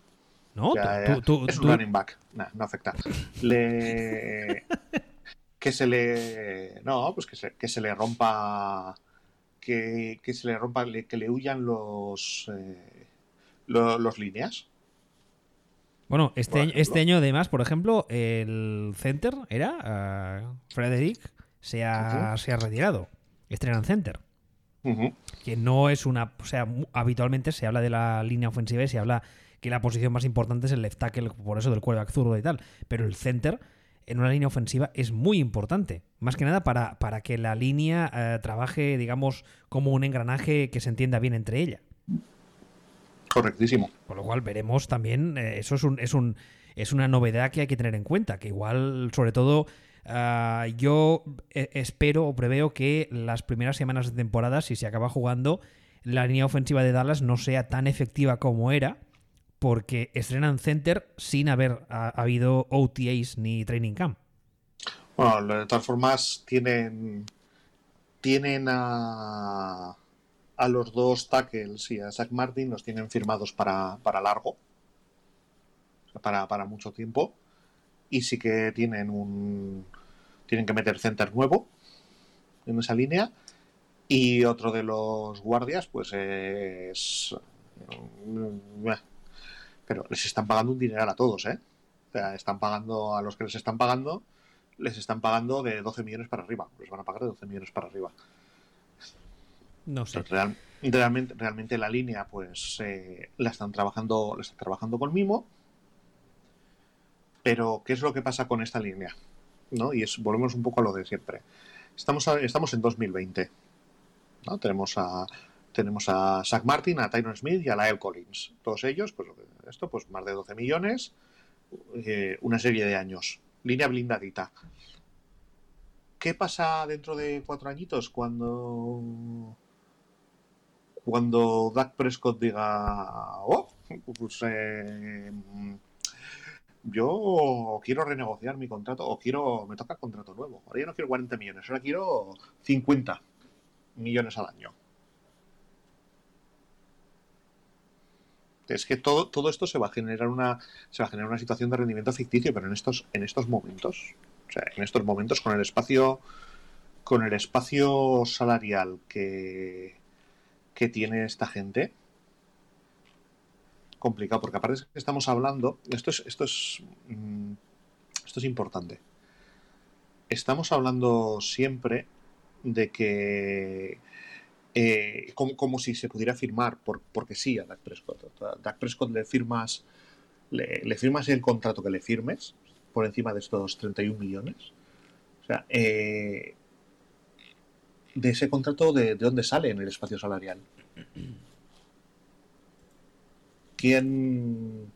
¿No? es un running back. Nah, no afecta. Le... que se le. No, pues que se, que se le rompa. Que, que, se le rompa. Que le huyan los. Eh, los, líneas. Bueno, este, año, este año además, por ejemplo, el center era. Uh, Frederick se ha, se ha retirado. Estrenan center. Que no es una. O sea, habitualmente se habla de la línea ofensiva y se habla que la posición más importante es el left tackle, por eso del quarterback zurdo y tal. Pero el center en una línea ofensiva es muy importante. Más que nada para, para que la línea eh, trabaje, digamos, como un engranaje que se entienda bien entre ella. Correctísimo. Con lo cual veremos también, eh, eso es, un, es, un, es una novedad que hay que tener en cuenta, que igual, sobre todo, Ah, yo eh, espero o preveo que las primeras semanas de temporada, si se acaba jugando, la línea ofensiva de Dallas no sea tan efectiva como era, porque estrenan center sin haber habido OTAs ni training camp. Bueno, de todas formas, tienen, tienen a, a los dos tackles y a Zach Martin, los tienen firmados para, para largo, para, para mucho tiempo y sí que tienen un tienen que meter center nuevo en esa línea y otro de los guardias pues es Pero les están pagando un dinero a todos, ¿eh? O sea, están pagando a los que les están pagando, les están pagando de 12 millones para arriba. Les van a pagar de 12 millones para arriba. No sé. Real, realmente, la línea, pues, eh, la están trabajando, la están trabajando con Mimo. Pero, ¿qué es lo que pasa con esta línea? ¿No? Y volvemos un poco a lo de siempre. Estamos, estamos en 2020. ¿no? Tenemos a tenemos a Zach Martin, a Tyron Smith y a Lyle Collins. Todos ellos, pues esto, pues más de 12 millones, eh, una serie de años. Línea blindadita. ¿Qué pasa dentro de cuatro añitos cuando cuando Doug Prescott diga, oh, pues eh, yo quiero renegociar mi contrato o quiero, me toca contrato nuevo. Ahora ya no quiero 40 millones, ahora quiero 50 millones al año. Es que todo, todo esto se va a generar una se va a generar una situación de rendimiento ficticio, pero en estos en estos momentos, o sea, en estos momentos con el espacio con el espacio salarial que que tiene esta gente complicado porque aparte es que estamos hablando esto es esto es mm, esto es importante estamos hablando siempre de que eh, como, como, si se pudiera firmar por, porque sí a Dak Prescott. A Prescott le firmas, le, le, firmas el contrato que le firmes por encima de estos 31 millones. O sea, eh, de ese contrato, de, ¿de, dónde sale en el espacio salarial? ¿Quién...?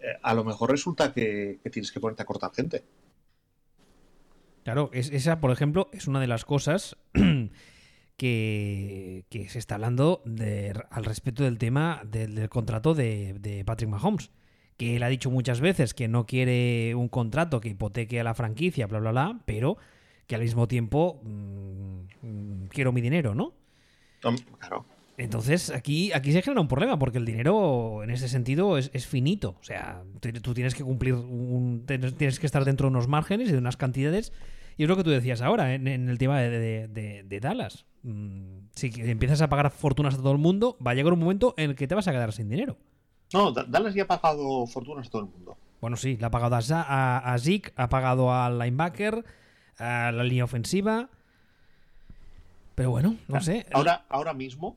Eh, a lo mejor resulta que, tienes que ponerte a cortar gente. Claro, es, esa, por ejemplo, es una de las cosas que, que, se está hablando de, al respecto del tema del, del contrato de, de, Patrick Mahomes. Que él ha dicho muchas veces que no quiere un contrato que hipoteque a la franquicia, bla, bla, bla, pero que al mismo tiempo mmm, quiero mi dinero, ¿no? Claro. Entonces aquí, aquí se genera un problema porque el dinero en ese sentido es, es finito. O sea, tú tienes que cumplir, un, tienes que estar dentro de unos márgenes y de unas cantidades. Y es lo que tú decías ahora en, en el tema de, de, de, de Dallas. Mm, si empiezas a pagar fortunas a todo el mundo, va a llegar un momento en el que te vas a quedar sin dinero. No, Dallas ya ha pagado fortunas a todo el mundo. Bueno, sí, le ha pagado a, a, a Zeke, ha pagado al linebacker, a la línea ofensiva. Pero bueno, no sé. Ahora, ahora mismo,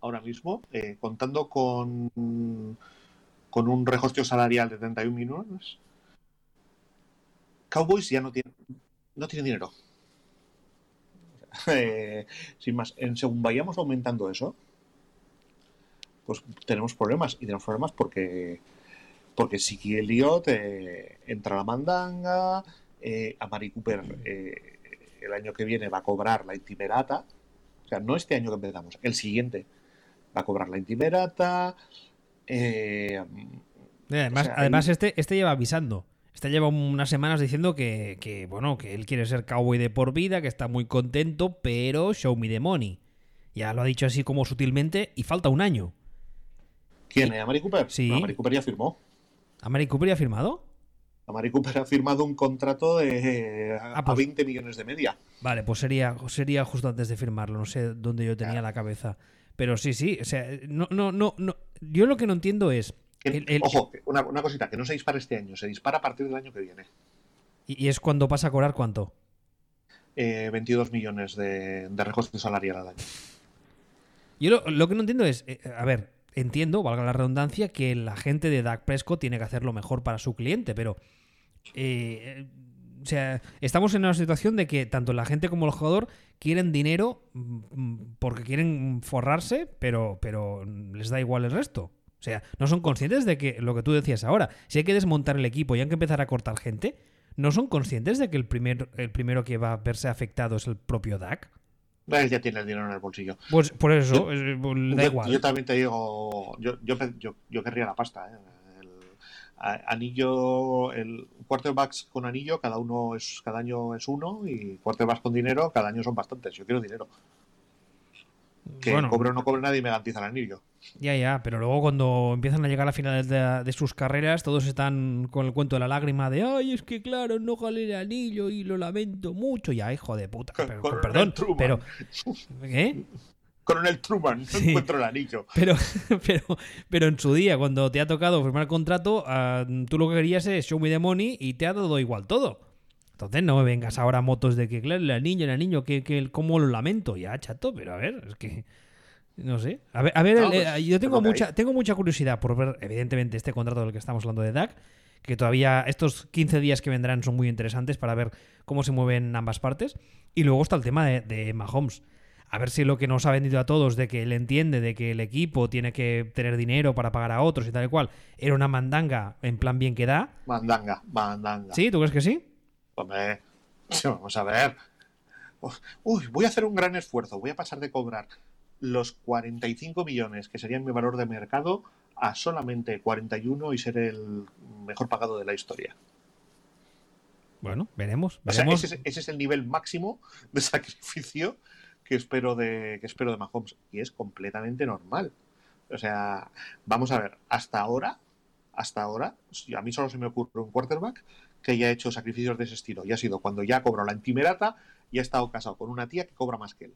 ahora mismo, eh, contando con, con un regostio salarial de 31 millones, Cowboys ya no tiene, no tiene dinero. Eh, sin más, en, según vayamos aumentando eso, pues tenemos problemas. Y tenemos problemas porque porque Siki Elliott eh, entra a la mandanga, eh, a Mari Cooper eh, el año que viene va a cobrar la intimerata, o sea, no este año que empezamos, el siguiente va a cobrar la intimerata. Eh, además, o sea, además este, este lleva avisando. Este lleva unas semanas diciendo que, que, bueno, que él quiere ser cowboy de por vida, que está muy contento, pero show me the money. Ya lo ha dicho así como sutilmente y falta un año. ¿Quién? ¿A Mari Cooper? Sí. No, a Mari Cooper ya firmó. ¿A Mari Cooper ya ha firmado? A Mari Cooper ha firmado un contrato de Ah, pues- a 20 millones de media. Vale, pues sería, sería justo antes de firmarlo. No sé dónde yo tenía la cabeza. Pero sí, sí. O sea, no, no, no, no. Yo lo que no entiendo es. el- el- Ojo, una, una cosita, que no se dispara este año, se dispara a partir del año que viene. Y, y es cuando pasa a cobrar cuánto. Eh, 22 millones de, de recorte salarial al año. Yo lo, lo que no entiendo es. eh, a ver, entiendo, valga la redundancia, que la gente de Dak Prescott tiene que hacer lo mejor para su cliente, pero. Eh, o sea, estamos en una situación de que tanto la gente como el jugador quieren dinero mm, porque quieren forrarse, pero, pero les da igual el resto. O sea, no son conscientes de que lo que tú decías ahora, si hay que desmontar el equipo y hay que empezar a cortar gente, ¿no son conscientes de que el, primer, el primero que va a verse afectado es el propio Dak? Él ya tiene el dinero en el bolsillo. Pues por eso, Yo- da yo, igual. yo también te digo, yo, yo, yo, yo querría la pasta. ¿eh? Anillo, el quarterbacks con anillo, cada uno es, cada año es uno, y quarterbacks con dinero, cada año son bastantes. Yo quiero dinero. Que Bueno. cobre o no cobre nadie me garantiza el anillo. Ya, ya, pero luego cuando empiezan a llegar a finales de, de sus carreras, todos están con el cuento de la lágrima de ay, es que claro, no jalé el anillo y lo lamento mucho. Ya, hijo de puta. Pero, con perdón, pero. ¿Qué? Coronel Truman, no encuentro el anillo. Pero, pero, pero en su día, cuando te ha tocado firmar el contrato, ah, tú lo que querías es show me the money y te ha dado igual todo. Entonces no me vengas ahora a motos de que, claro, el niño, el niño, que, que cómo lo lamento. Ya, chato, pero a ver, es que... No sé. A ver, a ver No, pues, eh, yo tengo mucha, tengo mucha curiosidad por ver, evidentemente, este contrato del que estamos hablando de DAC, que todavía estos 15 días que vendrán son muy interesantes para ver cómo se mueven ambas partes. Y luego está el tema de, de Mahomes. A ver si lo que nos ha vendido a todos de que él entiende de que el equipo tiene que tener dinero para pagar a otros y tal y cual, era una mandanga en plan bien que da. Mandanga, mandanga. ¿Sí? ¿Tú crees que sí? Hombre, vamos a ver. Uy, voy a hacer un gran esfuerzo. Voy a pasar de cobrar los 45 millones, que serían mi valor de mercado, a solamente 41 y ser el mejor pagado de la historia. Bueno, veremos. O sea, veremos. ese, es- ese es el nivel máximo de sacrificio que espero de, que espero de Mahomes. Y es completamente normal. O sea, vamos a ver, hasta ahora, hasta ahora, a mí solo se me ocurre un quarterback que haya hecho sacrificios de ese estilo. Y ha sido cuando ya cobró la intimerata y ha estado casado con una tía que cobra más que él.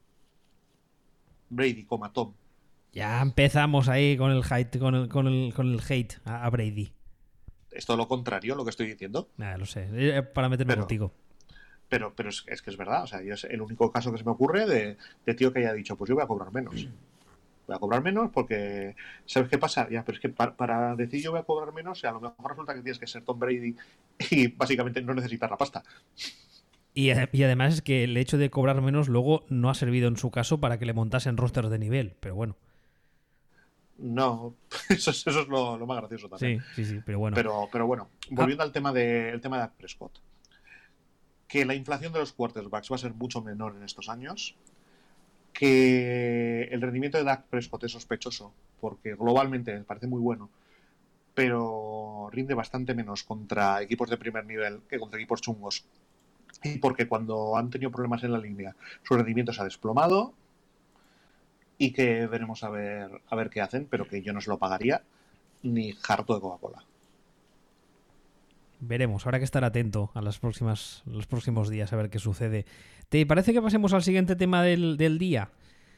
Brady, coma Tom. Ya empezamos ahí con el hate, con el, con el, con el hate a, a Brady. Es todo lo contrario lo que estoy diciendo. Nada, lo sé. Eh, Para meterme Pero- contigo. Pero, pero es, es que es verdad. O sea, yo es el único caso que se me ocurre de, de tío que haya dicho, pues yo voy a cobrar menos. Voy a cobrar menos porque, ¿sabes qué pasa? Ya, pero es que para, para decir yo voy a cobrar menos, a lo mejor resulta que tienes que ser Tom Brady y básicamente no necesitas la pasta. Y, ade- y además es que el hecho de cobrar menos luego no ha servido en su caso para que le montasen rosters de nivel. Pero bueno. No, eso, es- eso es lo, lo más gracioso también. Sí, sí, sí. Pero bueno. Pero, pero bueno, volviendo al tema de, el tema de Prescott. Que la inflación de los quarterbacks va a ser mucho menor en estos años. Que el rendimiento de Dak Prescott es sospechoso, porque globalmente me parece muy bueno, pero rinde bastante menos contra equipos de primer nivel que contra equipos chungos. Y porque cuando han tenido problemas en la línea, su rendimiento se ha desplomado. Y que veremos a ver, a ver qué hacen, pero que yo no se lo pagaría ni harto de Coca-Cola. Veremos, habrá que estar atento a las próximas, los próximos días a ver qué sucede. ¿Te parece que pasemos al siguiente tema del, del día?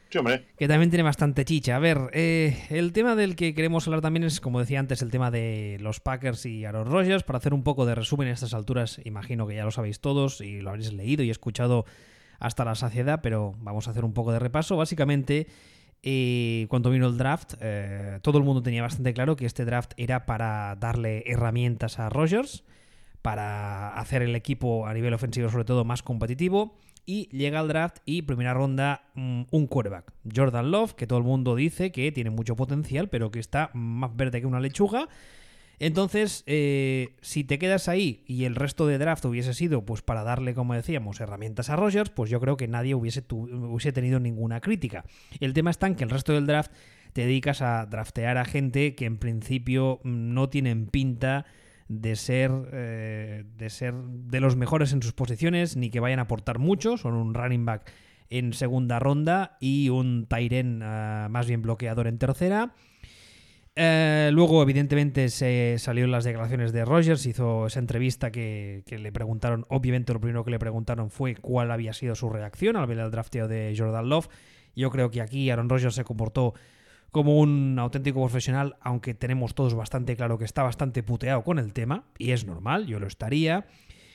Sí, hombre. Que también tiene bastante chicha. A ver, eh, el tema del que queremos hablar también es, como decía antes, el tema de los Packers y Aaron Rodgers. Para hacer un poco de resumen a estas alturas, imagino que ya lo sabéis todos y lo habréis leído y escuchado hasta la saciedad, pero vamos a hacer un poco de repaso. Básicamente, eh, cuando vino el draft, eh, todo el mundo tenía bastante claro que este draft era para darle herramientas a Rodgers, para hacer el equipo a nivel ofensivo sobre todo más competitivo. Y llega el draft y primera ronda mm, un quarterback, Jordan Love, que todo el mundo dice que tiene mucho potencial, pero que está más verde que una lechuga. Entonces, eh, si te quedas ahí y el resto de draft hubiese sido pues para darle, como decíamos, herramientas a Rogers, pues yo creo que nadie hubiese, hubiese tenido ninguna crítica. El tema está en que el resto del draft te dedicas a draftear a gente que en principio no tienen pinta de ser eh, de ser de los mejores en sus posiciones ni que vayan a aportar mucho son un running back en segunda ronda y un Tyren más bien bloqueador en tercera eh, luego, evidentemente, se salió en las declaraciones de Rogers, hizo esa entrevista que, que le preguntaron, obviamente lo primero que le preguntaron fue cuál había sido su reacción al ver el drafteo de Jordan Love. Yo creo que aquí Aaron Rodgers se comportó como un auténtico profesional, aunque tenemos todos bastante claro que está bastante puteado con el tema, y es normal, yo lo estaría.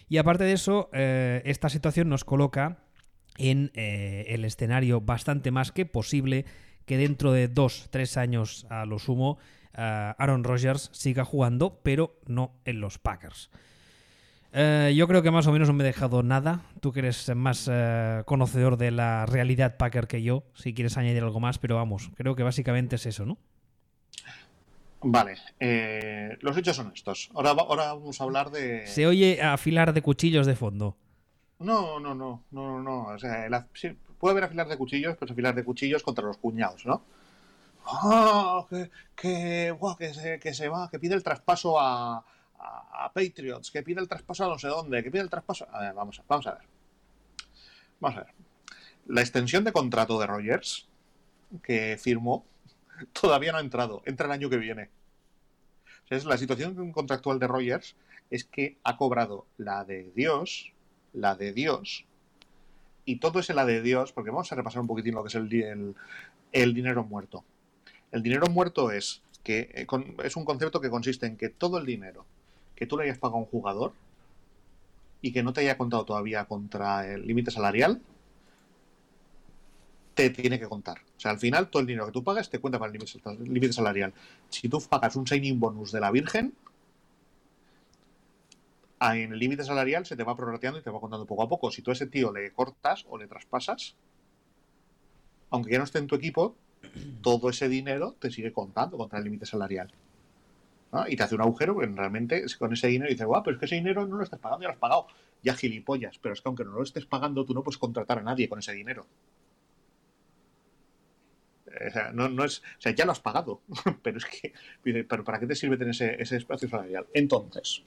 Y aparte de eso, eh, esta situación nos coloca en eh, el escenario bastante más que posible que dentro de dos, tres años a lo sumo, eh, Aaron Rodgers siga jugando, pero no en los Packers. Eh, yo creo que más o menos no me he dejado nada. Tú que eres más eh, conocedor de la realidad Packer que yo, si quieres añadir algo más, pero vamos, creo que básicamente es eso, ¿no? Vale, eh, los hechos son estos. Ahora, ahora vamos a hablar de... Se oye afilar de cuchillos de fondo. No, no, no, no, no. O sea, sí, puede haber afilar de cuchillos, pero es afilar de cuchillos contra los cuñados, ¿no? ¡Ah! que, que, guau, que, se, que se va, que pide el traspaso a, a, Patriots, que pide el traspaso a no sé dónde, que pide el traspaso... A ver, vamos, a- vamos a ver. Vamos a ver. La extensión de contrato de Rogers que firmó todavía no ha entrado. Entra el año que viene. Es la situación contractual de Rogers es que ha cobrado la de Dios, la de Dios, y todo es la de Dios, porque vamos a repasar un poquitín lo que es el, el, dinero muerto. El dinero muerto es que eh, es un concepto que consiste en que todo el dinero que tú le hayas pagado a un jugador y que no te haya contado todavía contra el límite salarial, te tiene que contar. O sea, al final todo el dinero que tú pagas te cuenta para el límite salarial. Si tú pagas un signing bonus de la Virgen, en el límite salarial se te va prorrateando y te va contando poco a poco. Si tú a ese tío le cortas o le traspasas, aunque ya no esté en tu equipo, todo ese dinero te sigue contando contra el límite salarial. Y te hace un agujero, porque realmente con ese dinero dices, guau, pero es que ese dinero no lo estás pagando, ya lo has pagado. Ya gilipollas, pero es que aunque no lo estés pagando, tú no puedes contratar a nadie con ese dinero. O sea, no, es, o sea, ya lo has pagado, pero es que, pero ¿para qué te sirve tener ese, ese espacio salarial? Entonces,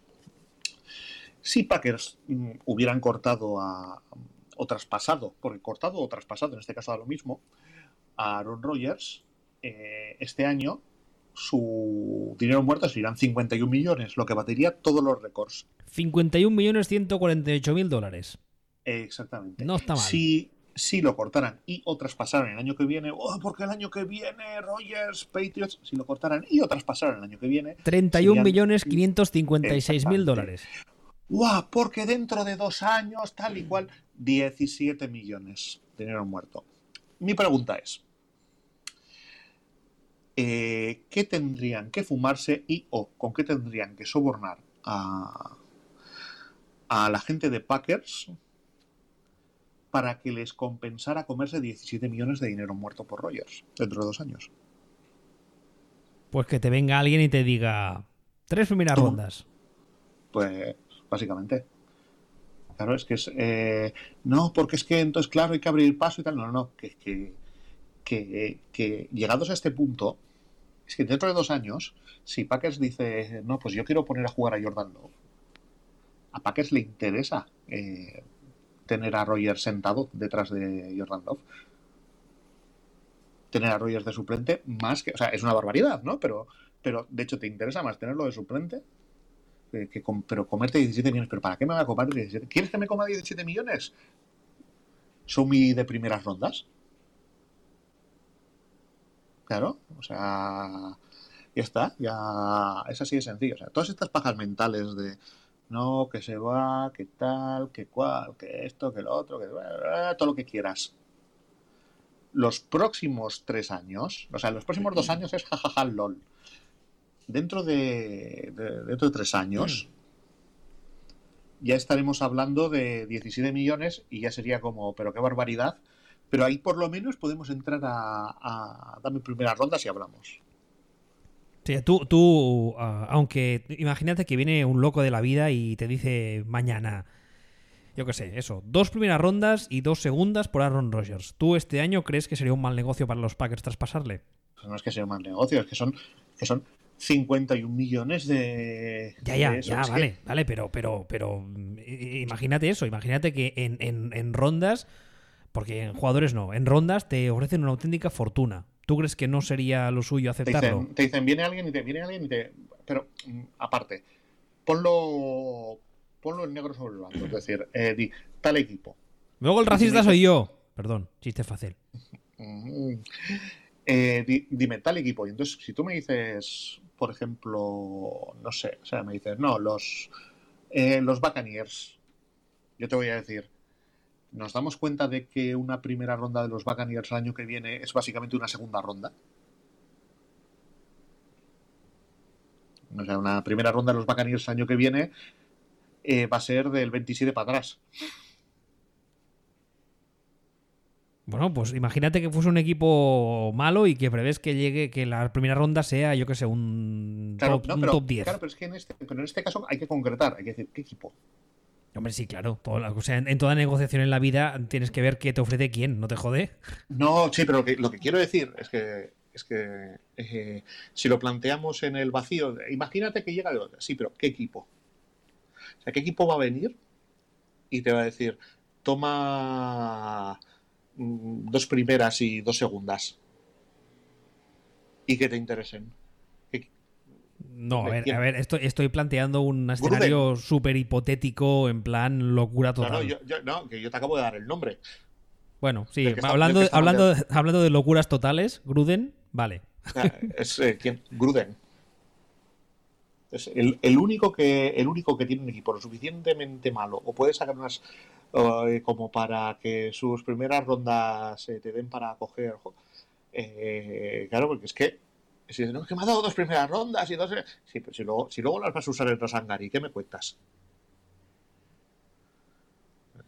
si Packers mm, hubieran cortado a, o traspasado, porque cortado o traspasado, en este caso a lo mismo, a Aaron Rodgers, eh, este año su dinero muerto serían 51 millones, lo que batería todos los récords. 51 millones 148 mil dólares. Exactamente. No está mal. Si, si lo cortaran y o traspasaran el año que viene, oh, porque el año que viene Rogers, Patriots, si lo cortaran y o traspasaran el año que viene. 31 millones 556 mil dólares. ¡Guau! Porque dentro de dos años, tal y cual, 17 millones de dinero muerto. Mi pregunta es, eh, ¿qué tendrían que fumarse y o con qué tendrían que sobornar a, a la gente de Packers para que les compensara comerse 17 millones de dinero muerto por Rogers dentro de dos años? Pues que te venga alguien y te diga tres primeras rondas. Pues básicamente. Claro, es que es. Eh, no, porque es que entonces, claro, hay que abrir paso y tal. No, no, no. Que, que, llegados a este punto, es que dentro de dos años, si Packers dice, no, pues yo quiero poner a jugar a Jordan Love, a Packers le interesa eh, tener a Rogers sentado detrás de Jordan Love. Tener a Rogers de suplente, más que. O sea, es una barbaridad, ¿no? Pero, pero de hecho, ¿te interesa más tenerlo de suplente pero comerte 17 millones, ¿pero para qué me va a comer 17? ¿Quieres que me coma 17 millones? ¿Son mi de primeras rondas? Claro, o sea, ya está, ya es así de sencillo. O sea, todas estas pajas mentales de no, que se va, que tal, que cual, que esto, que lo otro, que todo lo que quieras. Los próximos tres años, o sea, los próximos dos años es jajaja lol dentro de, dentro de tres años mm. ya estaremos hablando de 17 millones y ya sería como, pero qué barbaridad. Pero ahí por lo menos podemos entrar a, a darme primera ronda si hablamos. Sí, tú, tú ah, aunque imagínate que viene un loco de la vida y te dice mañana, yo qué sé, eso, dos primeras rondas y dos segundas por Aaron Rodgers. ¿Tú este año crees que sería un mal negocio para los Packers traspasarle? Pues no es que sea un mal negocio, es que son, que son 51 millones de. Ya, ya, ya, vale, vale, pero, pero, pero imagínate eso, imagínate que en, en, rondas, porque en jugadores no, en rondas te ofrecen una auténtica fortuna. ¿Tú crees que no sería lo suyo aceptarlo? Te dicen, viene alguien y te viene alguien y te. Pero, mm, aparte, ponlo. Ponlo en negro sobre el blanco. Es decir, eh, di, tal equipo. Luego el racista soy yo. Perdón, chiste fácil. Eh, equipo. Y entonces, si tú me dices, por ejemplo, no sé, o sea, me dices, no, los, eh, los Buccaneers, yo te voy a decir, ¿nos damos cuenta de que una primera ronda de los Buccaneers el año que viene es básicamente una segunda ronda? O sea, una primera ronda de los Buccaneers el año que viene eh, va a ser del 27 para atrás. Bueno, pues imagínate que fuese un equipo malo y que prevés que llegue, que la primera ronda sea, yo que sé, un, top, un top 10. Claro, pero es que en este, pero en este caso hay que concretar, hay que decir, ¿qué equipo? Hombre, sí, claro. o sea, en, toda negociación en la vida tienes que ver qué te ofrece quién, ¿no te jode? No, sí, pero lo que, quiero decir es que, es que eh, si lo planteamos en el vacío, imagínate que llega de otra, sí, pero ¿qué equipo? O sea, ¿qué equipo va a venir y te va a decir, toma dos primeras y dos segundas y que te interesen. No, a ver, a ver estoy, estoy planteando un escenario súper hipotético, en plan locura total. No, no, yo, no, que yo te acabo de dar el nombre. Bueno, sí, hablando, hablando, hablando de locuras totales, Gruden, vale. Ah, es eh, Gruden. Es el, único que, el único que tiene un equipo lo suficientemente malo o puede sacar unas eh, como para que sus primeras rondas te den para coger. claro, porque es que si no, que me ha dado dos primeras rondas y dos. Sí, pero si luego, si luego las vas a usar en Rosangari, ¿qué me cuentas?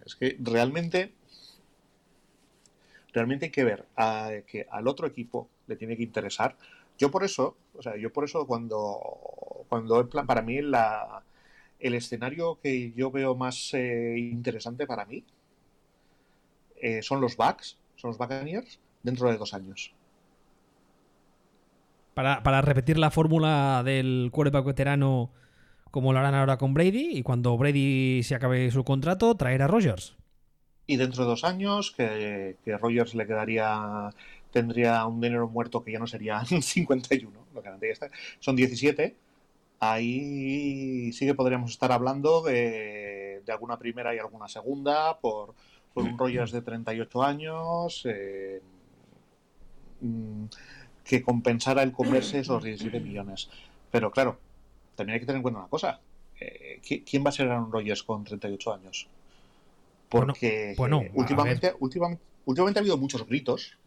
Es que realmente realmente hay que ver a, que al otro equipo le tiene que interesar. Yo por eso, o sea, yo por eso cuando, cuando para mí la, el escenario que yo veo más eh, interesante para mí eh, son los Bucks, son los Buccaneers dentro de dos años. Para, para repetir la fórmula del quarterback veterano como lo harán ahora con Brady y cuando Brady se acabe su contrato traer a Rogers y dentro de dos años que, que Rogers le quedaría tendría un dinero muerto que ya no serían 51, lo que está, son 17. Ahí sí que podríamos estar hablando de, de alguna primera y alguna segunda por, por un Rogers de 38 años eh, mm, que compensara el comerse esos 17 millones. Pero claro, también hay que tener en cuenta una cosa. Eh, ¿Quién va a ser Aaron Rodgers con 38 años? Porque bueno, últimamente, últimamente, ha habido muchos gritos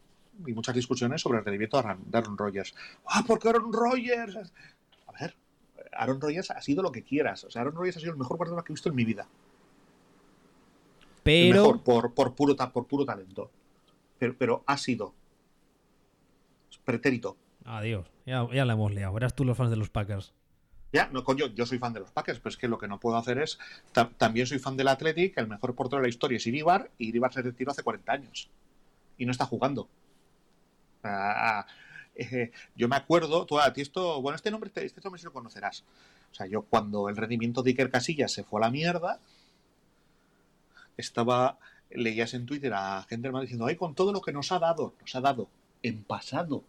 y muchas discusiones sobre el rendimiento de Aaron Rodgers. ¡Ah, porque Aaron Rodgers! Aaron Rodgers ha sido lo que quieras. O sea, Aaron Rodgers ha sido el mejor jugador que he visto en mi vida. Pero. por, por, puro, por puro talento. Pero, pero ha sido. Pretérito. Adiós. Ya, ya la hemos liado. Verás tú los fans de los Packers. Ya, no, coño, yo soy fan de los Packers, pero es que lo que no puedo hacer es. también soy fan del Athletic, el mejor portero de la historia es Iribar, y Iribar se retiró hace 40 años. Y no está jugando. Ah, eh, yo me acuerdo, tú a ti esto, bueno, este nombre, este nombre sí lo conocerás. O sea, yo cuando el rendimiento de Iker Casillas se fue a la mierda, estaba, leías en Twitter a gente diciendo, ay, con todo lo que nos ha dado, nos ha dado en pasado,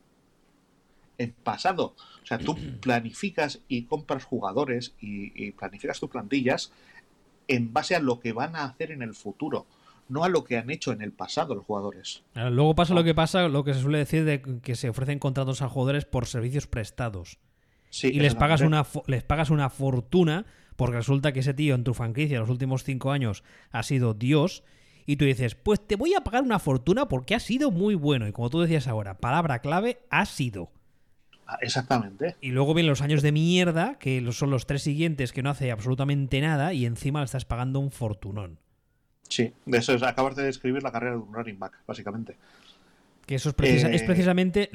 en pasado. O sea, tú planificas y compras jugadores y, planificas tus plantillas en base a lo que van a hacer en el futuro no a lo que han hecho en el pasado los jugadores. Luego pasa lo que pasa, lo que se suele decir de que se ofrecen contratos a jugadores por servicios prestados. Sí, y les pagas, una, les pagas una fortuna porque resulta que ese tío en tu franquicia los últimos cinco años ha sido Dios y tú dices, pues te voy a pagar una fortuna porque ha sido muy bueno. Y como tú decías ahora, palabra clave, ha sido. Exactamente. Y luego vienen los años de mierda, que son los tres siguientes que no hace absolutamente nada y encima le estás pagando un fortunón. Sí, de eso es, acabas de describir la carrera de un running back, básicamente. Que eso es, es eh, precisamente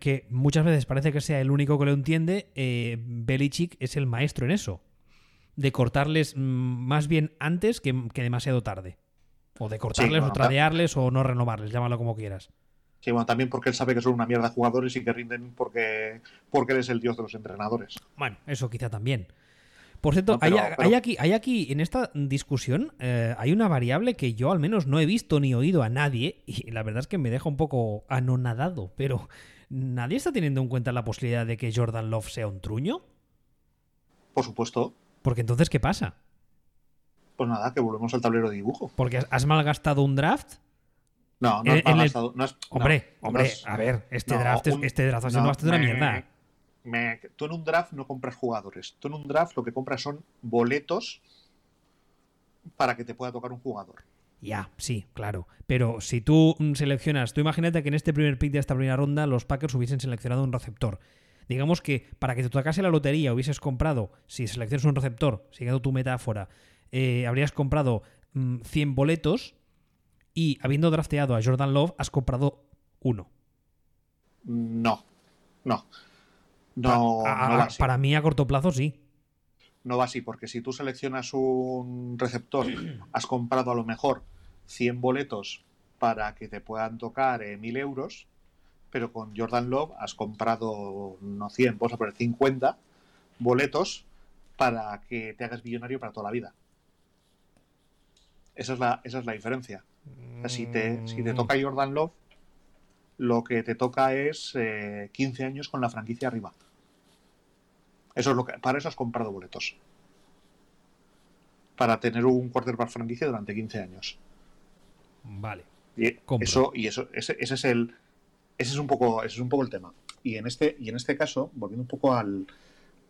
que muchas veces parece que sea el único que lo entiende. Eh, Belichick es el maestro en eso. De cortarles mm, más bien antes que, demasiado tarde. O de cortarles o tradearles o no renovarles, llámalo como quieras. Sí, bueno, también porque él sabe que son una mierda jugadores y que rinden porque, porque él es el dios de los entrenadores. Bueno, eso quizá también. Por cierto, hay, aquí, hay aquí, en esta discusión, eh, hay una variable que yo al menos no he visto ni oído a nadie, y la verdad es que me deja un poco anonadado, pero ¿nadie está teniendo en cuenta la posibilidad de que Jordan Love sea un truño? Por supuesto. Porque entonces, ¿qué pasa? Pues nada, que volvemos al tablero de dibujo. Porque has malgastado un draft no, no, es, hombre, hombre, a ver, este draft, este draft ha sido bastante una mierda. Tú en un draft no compras jugadores. Tú en un draft lo que compras son boletos para que te pueda tocar un jugador. Ya, sí, claro. Pero si tú seleccionas, tú imagínate que en este primer pick de esta primera ronda los Packers hubiesen seleccionado un receptor. Digamos que para que te tocase la lotería hubieses comprado, si seleccionas un receptor, siguiendo tu metáfora, eh, habrías comprado 100 mm, boletos y habiendo drafteado a Jordan Love, has comprado uno. No, no. No, Para mí a corto plazo sí. No va así, porque si tú seleccionas un receptor, has comprado a lo mejor 100 boletos para que te puedan tocar eh, 1000 euros, pero con Jordan Love has comprado, no 100, vamos a poner 50 boletos para que te hagas millonario para toda la vida. Esa es la, esa es la diferencia si, te, si te mm. toca Jordan Love, lo que te toca es 15 eh, años con la franquicia arriba. Eso es lo que, para eso has comprado boletos. Para tener un quarterback franquicia durante 15 años. Vale. Y eso, y eso, ese, ese, es el. Ese es un poco, ese es un poco el tema. Y en este, y en este caso, volviendo un poco al,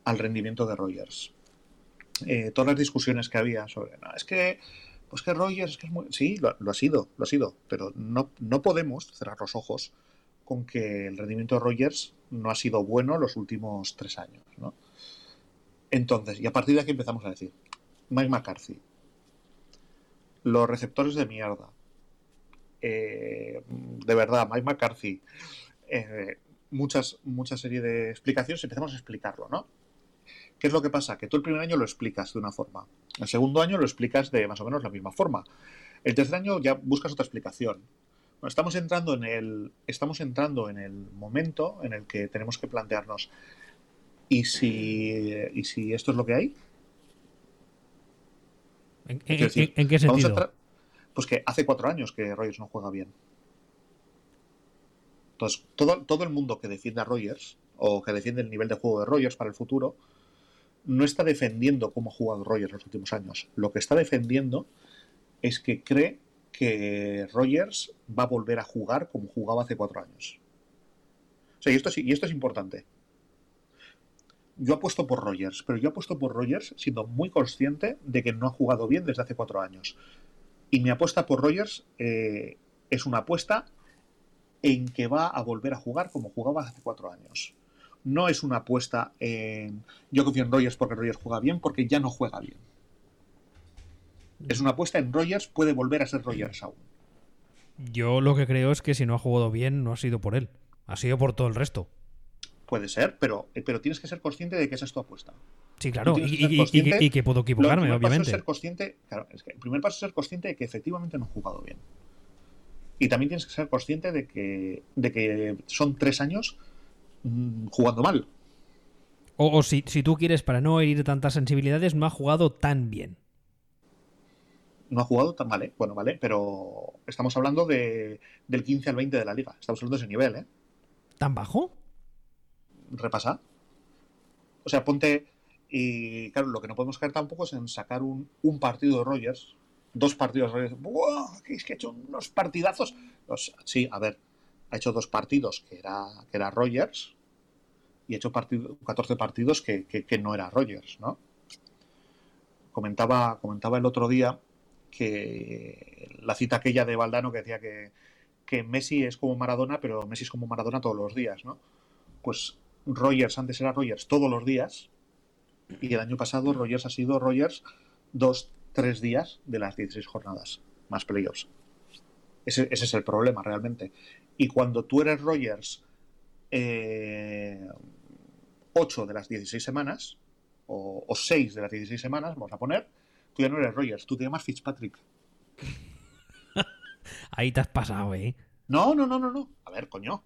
al rendimiento de Rogers. Eh, todas las discusiones que había sobre. No, es que. Pues que Rogers es que es muy. Sí, lo, lo, ha sido, lo ha sido. Pero no, no podemos cerrar los ojos con que el rendimiento de Rogers no ha sido bueno los últimos tres años. ¿no? Entonces, y a partir de aquí empezamos a decir, Mike McCarthy, los receptores de mierda, eh, de verdad, Mike McCarthy, eh, muchas, mucha serie de explicaciones, empezamos a explicarlo, ¿no? ¿Qué es lo que pasa? Que tú el primer año lo explicas de una forma, el segundo año lo explicas de más o menos la misma forma, el tercer año ya buscas otra explicación. Bueno, estamos entrando en el, estamos entrando en el momento en el que tenemos que plantearnos ¿Y si, ¿Y si esto es lo que hay? ¿En, en, decir, ¿en qué sentido? Pues que hace cuatro años que Rogers no juega bien. Entonces, todo, todo el mundo que defiende a Rogers o que defiende el nivel de juego de Rogers para el futuro no está defendiendo cómo ha jugado Rogers los últimos años. Lo que está defendiendo es que cree que Rogers va a volver a jugar como jugaba hace cuatro años. O sea, y esto, y esto es importante yo apuesto por Rogers, pero yo apuesto por Rogers siendo muy consciente de que no ha jugado bien desde hace cuatro años. Y mi apuesta por Rogers eh, es una apuesta en que va a volver a jugar como jugaba hace cuatro años. No es una apuesta en yo confío en Rogers porque Rogers juega bien, porque ya no juega bien. Es una apuesta en Rogers, puede volver a ser Rogers aún. Yo lo que creo es que si no ha jugado bien, no ha sido por él, ha sido por todo el resto. Puede ser, pero, eh, pero tienes que ser consciente de que esa es tu apuesta. Sí, claro, y, y, y, y, que puedo equivocarme, el obviamente. Paso es ser consciente, claro, es que el primer paso es ser consciente de que efectivamente no he jugado bien. Y también tienes que ser consciente de que, de que son tres años mmm, jugando mal. O, o si, si, tú quieres, para no herir tantas sensibilidades, no ha jugado tan bien. No ha jugado tan mal, ¿eh? Bueno, vale, pero estamos hablando de, del 15 al 20 de la liga. Estamos hablando de ese nivel, ¿eh? ¿Tan bajo? Repasa. O sea, ponte. Y claro, lo que no podemos caer tampoco es en sacar un, un partido de Rogers, dos partidos de Rogers. ¡Buah! Es que ha hecho unos partidazos. Sí, a ver, ha hecho dos partidos que era, que era Rogers y ha hecho partido, 14 partidos que, que, que, no era Rogers, ¿no? Comentaba, comentaba el otro día que la cita aquella de Valdano que decía que, que Messi es como Maradona, pero Messi es como Maradona todos los días, ¿no? Pues Rogers antes era Rogers todos los días y el año pasado Rogers ha sido Rogers dos, tres días de las 16 jornadas, más playoffs. Ese, ese es el problema realmente. Y cuando tú eres Rogers eh, 8 de las 16 semanas, o, o 6 de las 16 semanas, vamos a poner, tú ya no eres Rogers, tú te llamas Fitzpatrick. Ahí te has pasado, ¿eh? No, no, no, no, no. A ver, coño.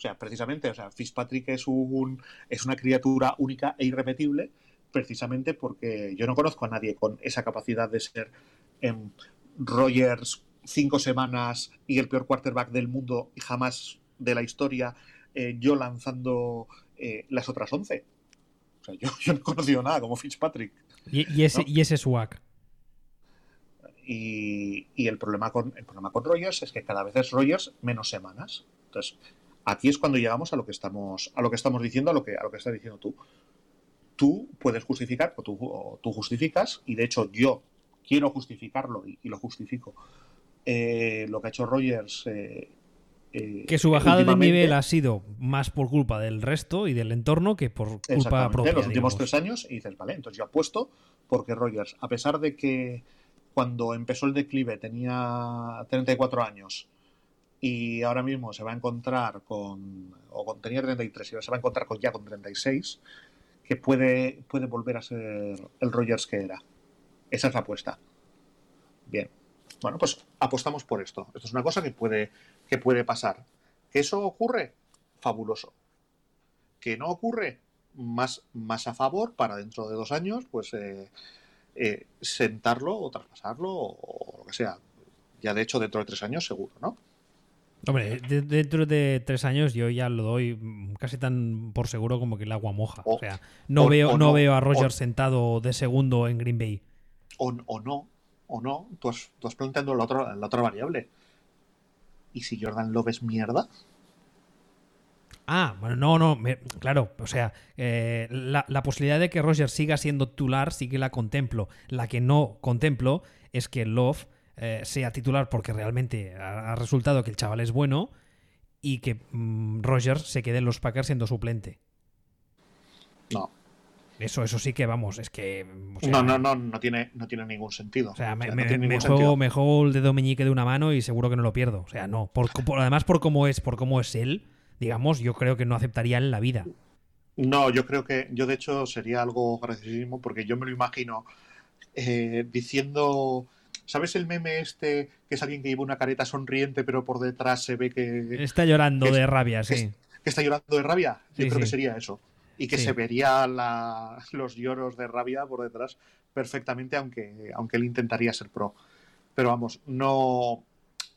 O sea, precisamente, o sea, Fitzpatrick es, un, es una criatura única e irrepetible, precisamente porque yo no conozco a nadie con esa capacidad de ser eh, Rogers cinco semanas y el peor quarterback del mundo y jamás de la historia, eh, yo lanzando eh, las otras once. O sea, yo, yo, no he conocido nada como Fitzpatrick. Y, y ese, ¿no? y ese swag. Y, y, el, problema con, el problema con Rogers es que cada vez es Rogers menos semanas. Entonces, Aquí es cuando llegamos a lo que estamos, a lo que estamos diciendo, a lo que, a lo que estás diciendo tú. Tú puedes justificar, o tú, o tú justificas, y de hecho yo quiero justificarlo y, y lo justifico. Eh, lo que ha hecho Rogers. Eh, eh, que su bajada de nivel ha sido más por culpa del resto y del entorno que por culpa propia. Los últimos digamos. tres años, y dices, vale, entonces yo apuesto porque Rogers, a pesar de que cuando empezó el declive tenía 34 años y ahora mismo se va a encontrar con, o con tenía 33 y ahora se va a encontrar con, ya con 36, que puede, puede volver a ser el Rogers que era. Esa es la apuesta. Bien. Bueno, pues apostamos por esto. Esto es una cosa que puede, que puede pasar. ¿Que eso ocurre? Fabuloso. ¿Que no ocurre? Más, más a favor para dentro de dos años, pues eh, eh, sentarlo o traspasarlo o, o lo que sea. Ya de hecho dentro de tres años seguro, ¿no? Hombre, de, dentro de tres años yo ya lo doy casi tan por seguro como que el agua moja. O, o sea, no, o, veo, no, no, veo a Rogers sentado de segundo en Green Bay. O, no, o no. Tú has, tú has planteado la otra, la otra variable. ¿y si Jordan Love es mierda? Ah, bueno, no, no, claro, o sea, eh, la, posibilidad de que Roger siga siendo titular sí que la contemplo. La que no contemplo es que Love eh, sea titular porque realmente ha, resultado que el chaval es bueno y que mm, Roger se quede en los Packers siendo suplente. No. Eso, eso sí que vamos, es que. no, no, no, no tiene, no tiene ningún sentido. O sea, me, juego, el dedo meñique de una mano y seguro que no lo pierdo. O sea, no. Por, además, por cómo es, por cómo es él, digamos, yo creo que no aceptaría en la vida. No, yo creo que. Yo, de hecho, sería algo graciosísimo porque yo me lo imagino eh, diciendo. ¿Sabes el meme este que es alguien que lleva una careta sonriente pero por detrás se ve que... Está llorando de rabia, sí. Que, está llorando de rabia. Yo creo que sería eso y que se vería los lloros de rabia por detrás perfectamente, aunque, aunque él intentaría ser pro. Pero vamos, no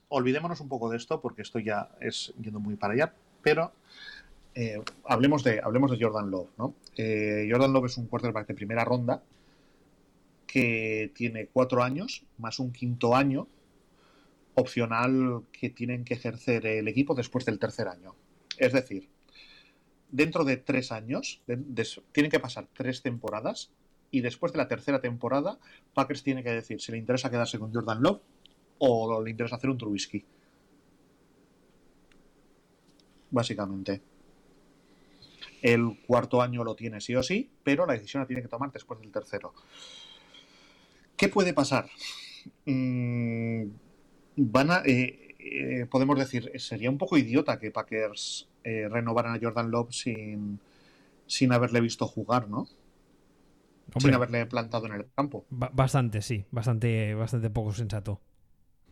olvidémonos un poco de esto, porque esto ya es yendo muy para allá, pero eh, hablemos, de, hablemos de Jordan Love. ¿no? Eh, Jordan Love es un quarterback de primera ronda que tiene cuatro años más un quinto año opcional que tienen que ejercer el equipo después del tercer año. Es decir, dentro de tres años, tienen que pasar tres temporadas y después de la tercera temporada, Packers tiene que decir si le interesa quedarse con Jordan Love o le interesa hacer un Trubisky. Básicamente. El cuarto año lo tiene sí o sí, pero la decisión la tiene que tomar después del tercero. ¿Qué puede pasar? Mm, van a, eh, eh, podemos decir, sería un poco idiota que Packers eh, renovaran a Jordan Love sin, sin haberle visto jugar, ¿no? sin haberle plantado en el campo. Bastante, sí, bastante, bastante poco sensato.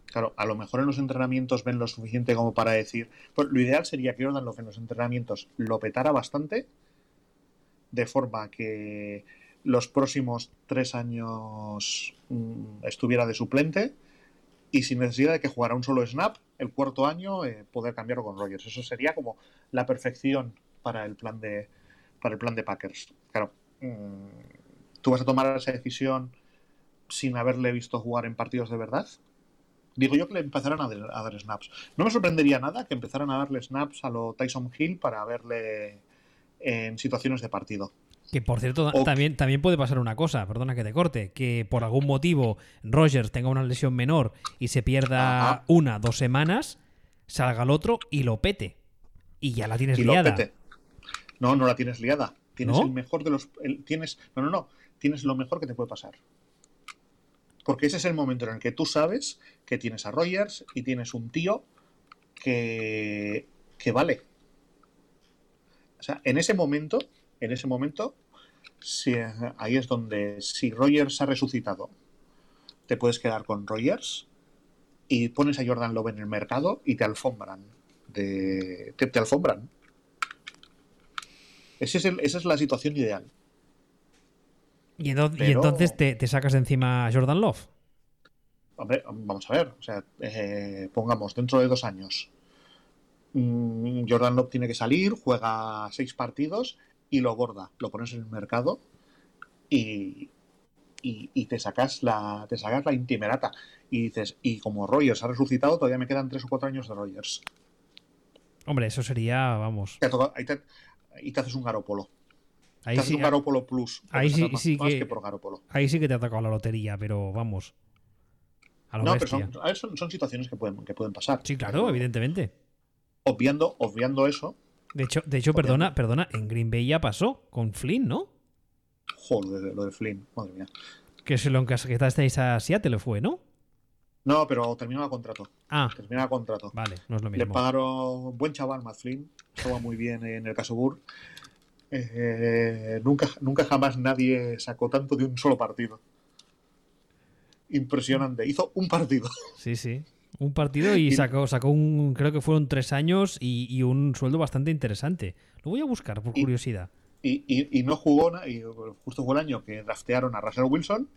Claro, a lo mejor en los entrenamientos ven lo suficiente como para decir. Pues lo ideal sería que Jordan Love en los entrenamientos lo petara bastante, de forma que los próximos tres años mm, estuviera de suplente y sin necesidad de que jugara un solo snap, el cuarto año eh, poder cambiarlo con Rogers. Eso sería como la perfección para el plan de, para el plan de Packers. Claro, mm, tú vas a tomar esa decisión sin haberle visto jugar en partidos de verdad. Digo yo que le empezaran a, a, dar snaps. No me sorprendería nada que empezaran a darle snaps a lo Tyson Hill para verle en situaciones de partido. Que por cierto, también, también puede pasar una cosa, perdona que te corte, que por algún motivo Rogers tenga una lesión menor y se pierda una, dos semanas, salga el otro y lo pete. Y ya la tienes liada. No, no la tienes liada. Tienes el mejor de los. tienes. No, no, no. Tienes lo mejor que te puede pasar. Porque ese es el momento en el que tú sabes que tienes a Rogers y tienes un tío que. que vale. O sea, en ese momento, en ese momento, si, ahí es donde, si Rogers ha resucitado, te puedes quedar con Rogers y pones a Jordan Love en el mercado y te alfombran. De, te, alfombran. es esa es la situación ideal. ¿Y, entonces te, sacas encima a Jordan Love? Hombre, vamos a ver. O sea, eh, pongamos, dentro de dos años, mm, Jordan Love tiene que salir, juega seis partidos y lo borda, lo pones en el mercado y, y, te sacas la te sacas la intimerata y dices y como Rogers ha resucitado todavía me quedan tres o cuatro años de Rogers hombre eso sería vamos. Ahí te, haces un garópolo. Ahí te haces un garópolo plus ahí sí, sí que, por garópolo. ahí sí que te ha tocado la lotería pero vamos. No pero son, son, situaciones que pueden que pueden pasar. Sí claro evidentemente. Obviando obviando eso de hecho, de hecho perdona, perdona, en Green Bay ya pasó con Flynn, ¿no? Joder, lo de Flynn, madre mía. Que se lo estáis a Seattle fue, ¿no? No, pero terminó el contrato. Ah. Terminó el contrato. Vale, no es lo mismo. Le pagaron buen chaval, Matt Flynn. Estaba muy bien en el caso Burr. Eh, nunca, nunca jamás nadie sacó tanto de un solo partido. Impresionante. Hizo un partido. Sí, sí. Un partido y sacó, sacó un, creo que fueron tres años y, un sueldo bastante interesante. Lo voy a buscar por curiosidad. Y, no jugó, y justo fue el año que draftearon a Russell Wilson.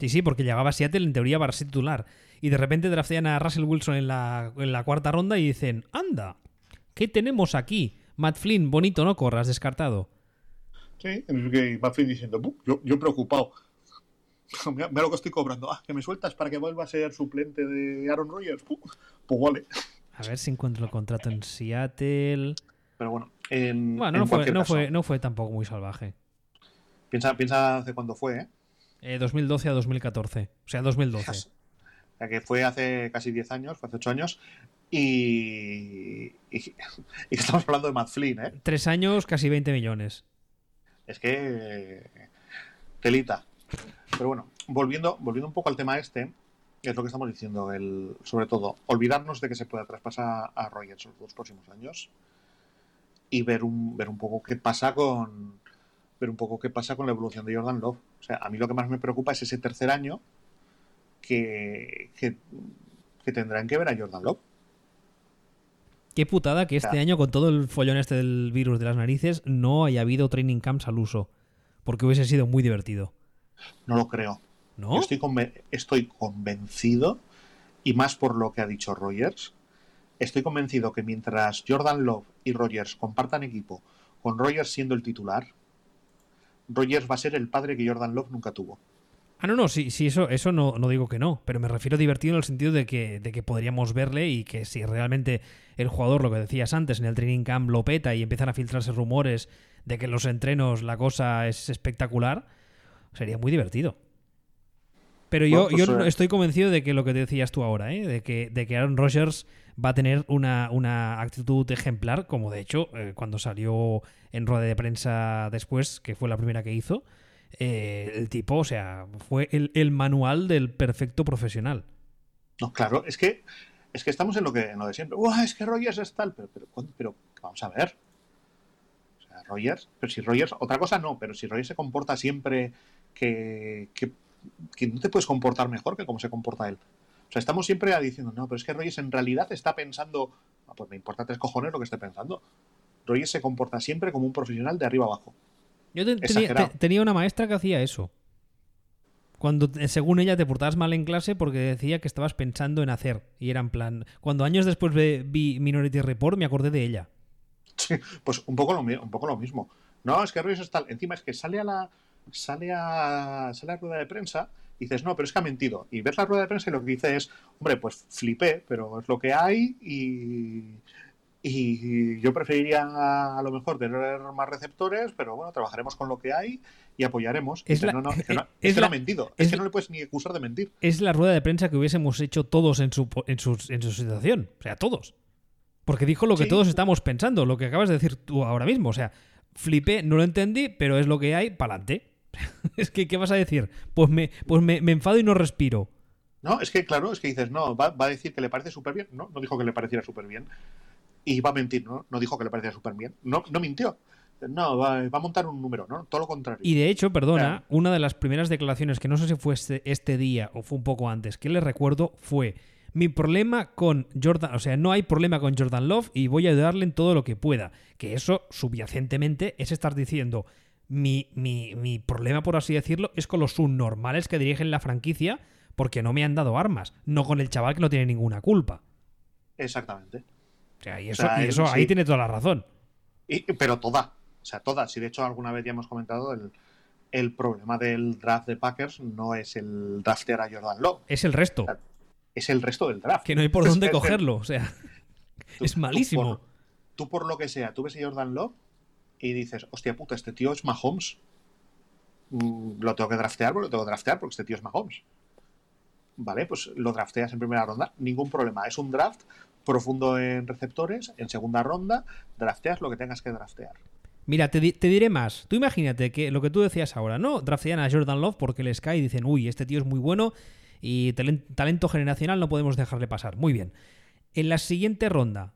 Sí, sí, porque llegaba a Seattle en teoría para ser titular. Y de repente draftean a Russell Wilson en la, en la cuarta ronda y dicen, anda, ¿qué tenemos aquí? Matt Flynn, bonito, ¿no? Corras, descartado. Sí, Matt Flynn diciendo, yo, yo preocupado. mira, lo que estoy cobrando. Ah, que me sueltas para que vuelva a ser suplente de Aaron Rodgers. pues vale. A ver si encuentro el contrato en Seattle. Pero bueno, en, bueno no, fue, no, fue, no, fue, tampoco muy salvaje. Piensa, piensa hace cuándo fue, ¿eh? 2012 eh, a 2014. O sea, 2012. O sea, que fue hace casi 10 años, fue hace 8 años. Y, y, estamos hablando de Matt Flynn, ¿eh? Tres años, casi 20 millones. Es que. Telita. Pero bueno, volviendo, volviendo un poco al tema este, es lo que estamos diciendo, el, sobre todo, olvidarnos de que se pueda traspasar a Rogers los dos próximos años y ver un, ver un poco qué pasa con ver un poco qué pasa con la evolución de Jordan Love. O sea, a mí lo que más me preocupa es ese tercer año que, que, tendrán que ver a Jordan Love. Qué putada que este año, con todo el follón este del virus de las narices, no haya habido training camps al uso. Porque hubiese sido muy divertido. No lo creo. ¿No? estoy, estoy convencido, y más por lo que ha dicho Rogers, estoy convencido que mientras Jordan Love y Rogers compartan equipo, con Rogers siendo el titular, Rogers va a ser el padre que Jordan Love nunca tuvo. Ah, no, no, sí, sí eso, eso no, no digo que no, pero me refiero divertido en el sentido de que, de que podríamos verle y que si realmente el jugador, lo que decías antes, en el training camp lo peta y empiezan a filtrarse rumores de que en los entrenos la cosa es espectacular, sería muy divertido. Pero yo, pues, yo eh, estoy convencido de que lo que decías tú ahora, ¿eh? de, que, de que Aaron Rodgers va a tener una, una actitud ejemplar, como de hecho eh, cuando salió en rueda de prensa después, que fue la primera que hizo, el tipo, o sea, fue el, manual del perfecto profesional. No, claro, es que es que estamos en lo que no de siempre. es que Rogers es tal, pero, pero, pero, vamos a ver. Rogers, pero si Rogers, otra cosa no, pero si Rogers se comporta siempre que, que, que no te puedes comportar mejor que como se comporta él. O sea, estamos siempre diciendo, no, pero es que Rogers en realidad está pensando, ah, pues me importa tres cojones lo que esté pensando. Rogers se comporta siempre como un profesional de arriba abajo. Yo tenía una maestra que hacía eso. Cuando, eh, según ella, te portabas mal en clase porque decía que estabas pensando en hacer. Y era en plan. Cuando años después vi Minority Report, me acordé de ella. Pues un poco lo, un poco lo mismo. No, es que Rogers está. Encima es que sale a la. Sale a. Sale a la rueda de prensa dices, no, pero es que ha mentido. Y ves la rueda de prensa y lo que dice es, hombre, pues flipé, pero es lo que hay y, y yo preferiría a, lo mejor tener más receptores, pero bueno, trabajaremos con lo que hay y apoyaremos. Es no, no, es que no, ha mentido. Es, que no le puedes ni acusar de mentir. Es la rueda de prensa que hubiésemos hecho todos en su, en su, en su situación. O sea, todos. Porque dijo lo que todos estamos pensando, lo que acabas de decir tú ahora mismo. O sea, flipé, no lo entendí, pero es lo que hay, para adelante. es que, ¿qué vas a decir? Pues me, pues me, enfado y no respiro. No, es que claro, es que dices, no, va, a decir que le parece súper bien. No, no dijo que le pareciera súper bien. Y va a mentir, ¿no? No dijo que le pareciera súper bien. No, no mintió. No, va, a montar un número, ¿no? Todo lo contrario. Y de hecho, perdona, una de las primeras declaraciones que no sé si fue este, este, día o fue un poco antes, que le recuerdo fue mi problema con Jordan, o sea, no hay problema con Jordan Love y voy a ayudarle en todo lo que pueda. Que eso, subyacentemente, es estar diciendo, mi, mi, mi problema, por así decirlo, es con los subnormales que dirigen la franquicia porque no me han dado armas, no con el chaval que no tiene ninguna culpa. Exactamente. O sea, y eso, eso ahí tiene toda la razón. pero toda. O sea, toda. Si de hecho alguna vez ya hemos comentado, el, el problema del draft de Packers no es el draftear a Jordan Love. Es el resto. Es el resto del draft. Que no hay por dónde cogerlo. O sea, es malísimo. Tú por, lo que sea, tú ves a Jordan Love y dices, hostia puta, este tío es Mahomes. Mm, lo tengo que draftear lo tengo que draftear porque este tío es Mahomes. Vale, pues lo drafteas en primera ronda, ningún problema. Es un draft profundo en receptores, en segunda ronda, drafteas lo que tengas que draftear. Mira, te, diré más. Tú imagínate que lo que tú decías ahora, ¿no? Draftean a Jordan Love porque les cae y dicen, uy, este tío es muy bueno y talento generacional no podemos dejarle pasar. Muy bien. En la siguiente ronda,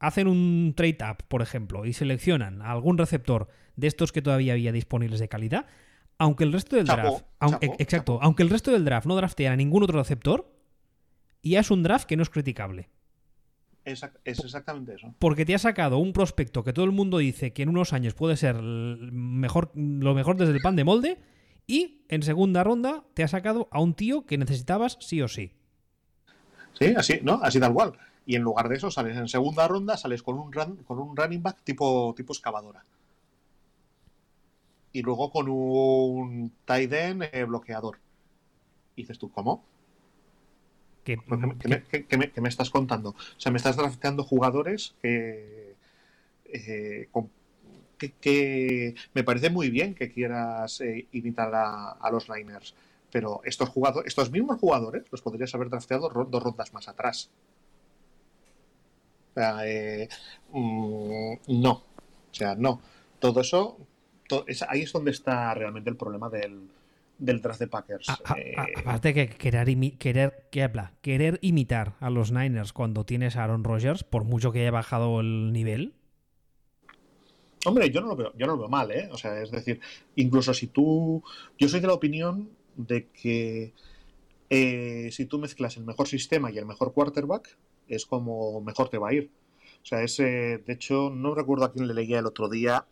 hacen un trade up, por ejemplo, y seleccionan a algún receptor de estos que todavía había disponibles de calidad, aunque el resto del draft, exacto, aunque el resto del draft no draftea a ningún otro receptor, ya es un draft que no es criticable. Es, exactamente eso. Porque te ha sacado un prospecto que todo el mundo dice que en unos años puede ser mejor, lo mejor desde el pan de molde, y en segunda ronda te ha sacado a un tío que necesitabas sí o sí. Sí, así, ¿no? Así tal cual y en lugar de eso sales en segunda ronda, sales con un, con un running back tipo, tipo excavadora. Y luego con un tight end eh, bloqueador. Y dices tú, ¿cómo? ¿Qué, me, qué- qué me- qué me estás contando? O sea, me estás drafteando jugadores que, eh, con- que, que me parece muy bien que quieras eh, imitar a, a los Niners, pero estos jugadores, estos mismos jugadores los podrías haber drafteado dos rondas más atrás. O sea, eh, mm, no. O sea, no. Todo eso, es- ahí es donde está realmente el problema del, del draft de Packers. A- a- Eh, aparte que querer, imi- querer, ¿qué habla? querer imitar a los Niners cuando tienes a Aaron Rodgers, por mucho que haya bajado el nivel, Hombre, yo no lo veo, yo no lo veo mal, ¿eh? O sea, es decir, incluso si tú. Yo soy de la opinión de que eh, si tú mezclas el mejor sistema y el mejor quarterback, es como mejor te va a ir. O sea, ese, de hecho, no recuerdo a quién le leía el otro día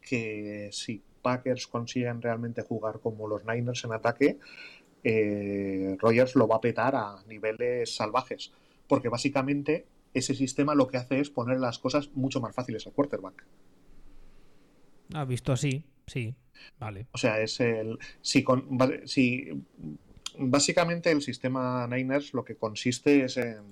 que si Packers consiguen realmente jugar como los Niners en ataque, eh, Rogers lo va a petar a niveles salvajes. Porque básicamente ese sistema lo que hace es poner las cosas mucho más fáciles al quarterback. Ha visto así, sí, vale. O sea, es el. Si, con, si básicamente el sistema Niners lo que consiste es en,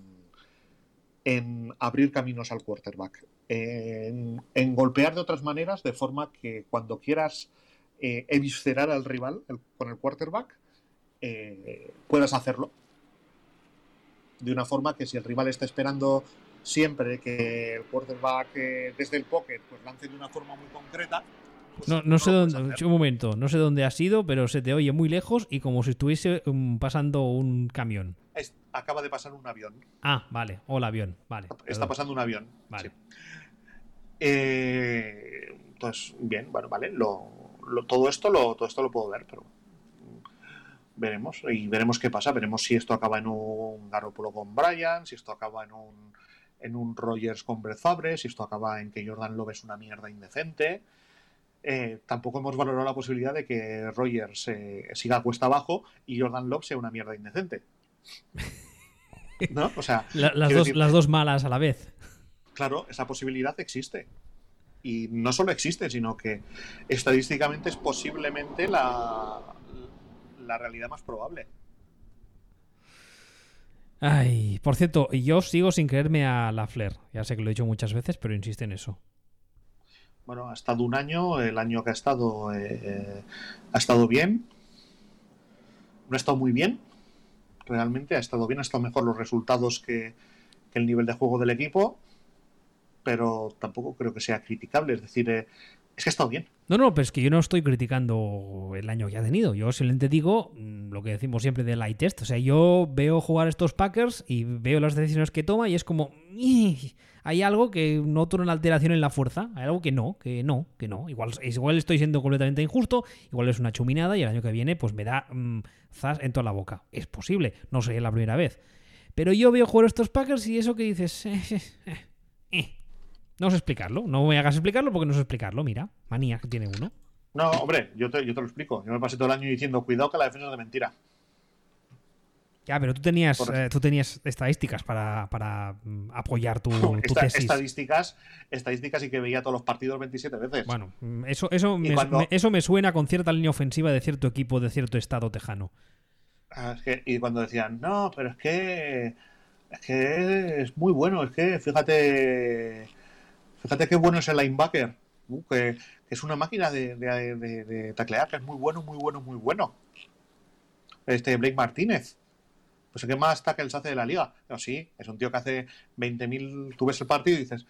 en abrir caminos al quarterback, en, golpear de otras maneras de forma que cuando quieras eh, eviscerar al rival con el quarterback, eh, puedas hacerlo. De una forma que si el rival está esperando siempre que el quarterback eh, desde el pocket pues lance de una forma muy concreta. pues No, no sé dónde, un momento, no sé dónde has ido, pero se te oye muy lejos y como si estuviese um, pasando un camión. Es- acaba de pasar un avión. Ah, vale, o el avión, vale. Está perdón. pasando un avión. Vale. sí. Eh, entonces, bien, bueno, vale. Lo, lo- todo, esto lo, todo esto lo puedo ver, pero veremos. Y veremos qué pasa. Veremos si esto acaba en un Garoppolo con Brian, si esto acaba en un, en un Rogers con Brett Favre, si esto acaba en que Jordan Love es una mierda indecente. Eh, tampoco hemos valorado la posibilidad de que Rogers eh, siga cuesta abajo y Jordan Love sea una mierda indecente. ¿No? O sea, La- las, dos, decir- las dos malas a la vez. Claro, esa posibilidad existe. Y no solo existe, sino que estadísticamente es posiblemente la, la realidad más probable. Ay, por cierto, yo sigo sin creerme a la Flair. Ya sé que lo he dicho muchas veces, pero insiste en eso. Bueno, ha estado un año, el año que ha estado eh, ha estado bien. No ha estado muy bien, realmente ha estado bien, ha estado mejor los resultados que, que el nivel de juego del equipo, pero tampoco creo que sea criticable. Es decir, eh, es que ha estado bien. No, no, pero es que yo no estoy criticando el año que ha tenido. Yo simplemente digo mm, lo que decimos siempre del light test. O sea, yo veo jugar estos Packers y veo las decisiones que toma y es como. "Ih, Hay algo que noto una alteración en la fuerza. Hay algo que no, que no, que no. Igual, igual estoy siendo completamente injusto. Igual es una chuminada y el año que viene, pues me da mm, zas en toda la boca. Es posible. No sería la primera vez. Pero yo veo jugar estos Packers y eso que dices. eh, eh, eh, eh. No sé explicarlo. No me hagas explicarlo porque no sé explicarlo. Mira, manía que tiene uno. No, hombre, yo te, yo te lo explico. Yo me pasé todo el año diciendo, cuidado que la defensa es de mentira. Ya, pero tú tenías, eh, tú tenías estadísticas para, para mm, apoyar tu, tu Esta- tesis. estadísticas, estadísticas y que veía todos los partidos 27 veces. Bueno, mm, eso, eso, me, cuando- me- eso me suena con cierta línea ofensiva de cierto equipo de cierto estado tejano. Ah, es que- y cuando decían, no, pero es que es que es muy bueno, es que fíjate fíjate qué bueno es el linebacker, que, es una máquina de, de, de- taclear, que es muy bueno, muy bueno, muy bueno. Este Blake Martínez. Pues ¿qué más tackles hace de la liga? No, sí, es un tío que hace 20.000, tú ves el partido y dices,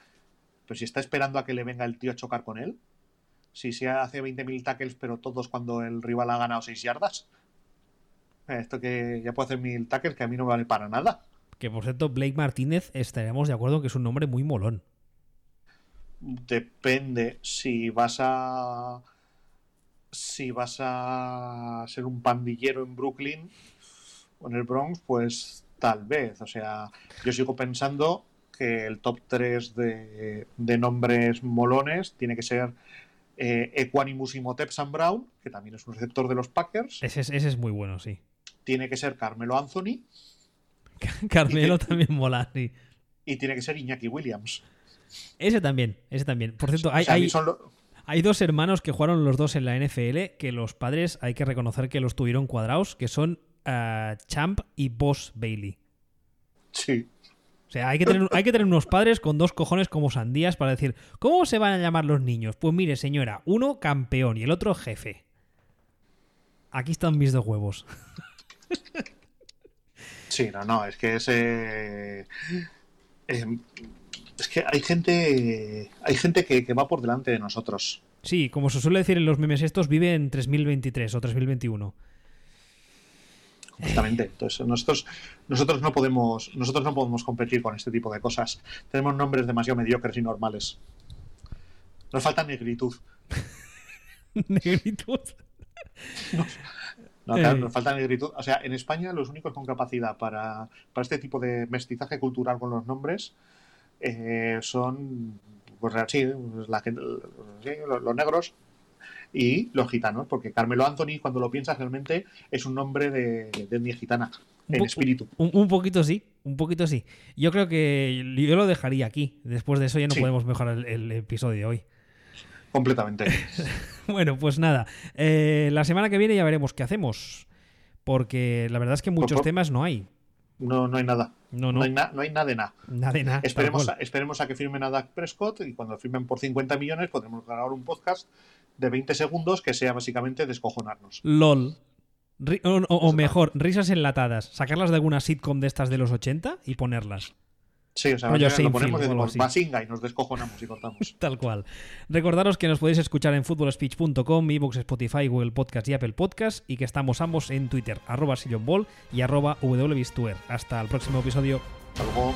pero si está esperando a que le venga el tío a chocar con él, si se hace 20.000 tackles, pero todos cuando el rival ha ganado 6 yardas. Esto que ya puedo hacer mil tackles que a mí no me vale para nada. Que por cierto, Blake Martínez estaríamos de acuerdo que es un nombre muy molón. Depende si vas a. Si vas a ser un pandillero en Brooklyn o en el Bronx, pues tal vez. O sea, yo sigo pensando que el top 3 de, de nombres molones tiene que ser eh, Equanimus y Motep Sam Brown, que también es un receptor de los Packers. Ese es, ese es muy bueno, sí. Tiene que ser Carmelo Anthony Carmelo también mola, sí. y tiene que ser Iñaki Williams. Ese también, ese también. Por cierto, hay, O sea, hay, dos hermanos que jugaron los dos en la NFL que los padres hay que reconocer que los tuvieron cuadrados, que son eh, Champ y Boss Bailey. Sí. O sea, hay que, tener, hay que tener unos padres con dos cojones como sandías para decir, ¿cómo se van a llamar los niños? Pues mire, señora, uno campeón y el otro jefe. Aquí están mis dos huevos. Sí, no, no, es que ese. Eh, es que hay gente. Hay gente que, que va por delante de nosotros. Sí, como se suele decir en los memes estos, vive en 3023 o 3021. Justamente. Entonces, nosotros, nosotros no podemos, nosotros no podemos competir con este tipo de cosas. Tenemos nombres demasiado mediocres y normales. Nos falta negritud. Negritud. No, claro, Eh. nos falta negritud. O sea, en España los únicos con capacidad para, para este tipo de mestizaje cultural con los nombres eh, son pues sí, la gente, sí, los, los negros y los gitanos, porque Carmelo Anthony, cuando lo piensas, realmente es un nombre de, de etnia gitana, Un en espíritu. Un, un poquito sí, un poquito sí. Yo creo que yo lo dejaría aquí. Después de eso ya no Sí. podemos mejorar el, el episodio de hoy. Completamente. Bueno, pues nada. eh, la semana que viene ya veremos qué hacemos. Porque la verdad es que muchos temas no hay. No, no hay nada. No, No, no. hay, na- no hay nada de nada. Nada de nada. Esperemos a, esperemos a que firmen a Dak Prescott y cuando firmen por 50 millones podremos grabar un podcast de 20 segundos que sea básicamente descojonarnos. LOL. O- o mejor, risas enlatadas. Sacarlas de alguna sitcom de estas de los 80 y ponerlas. Sí, o sea, Rollo lo ponemos así. Basinga y nos descojonamos y cortamos. Tal cual. Recordaros que nos podéis escuchar en footballspeech.com, iVoox, Spotify, Google Podcast y Apple Podcast y que estamos ambos en Twitter, arroba sillonball y arroba wbistuer. Hasta el próximo episodio. Hasta luego.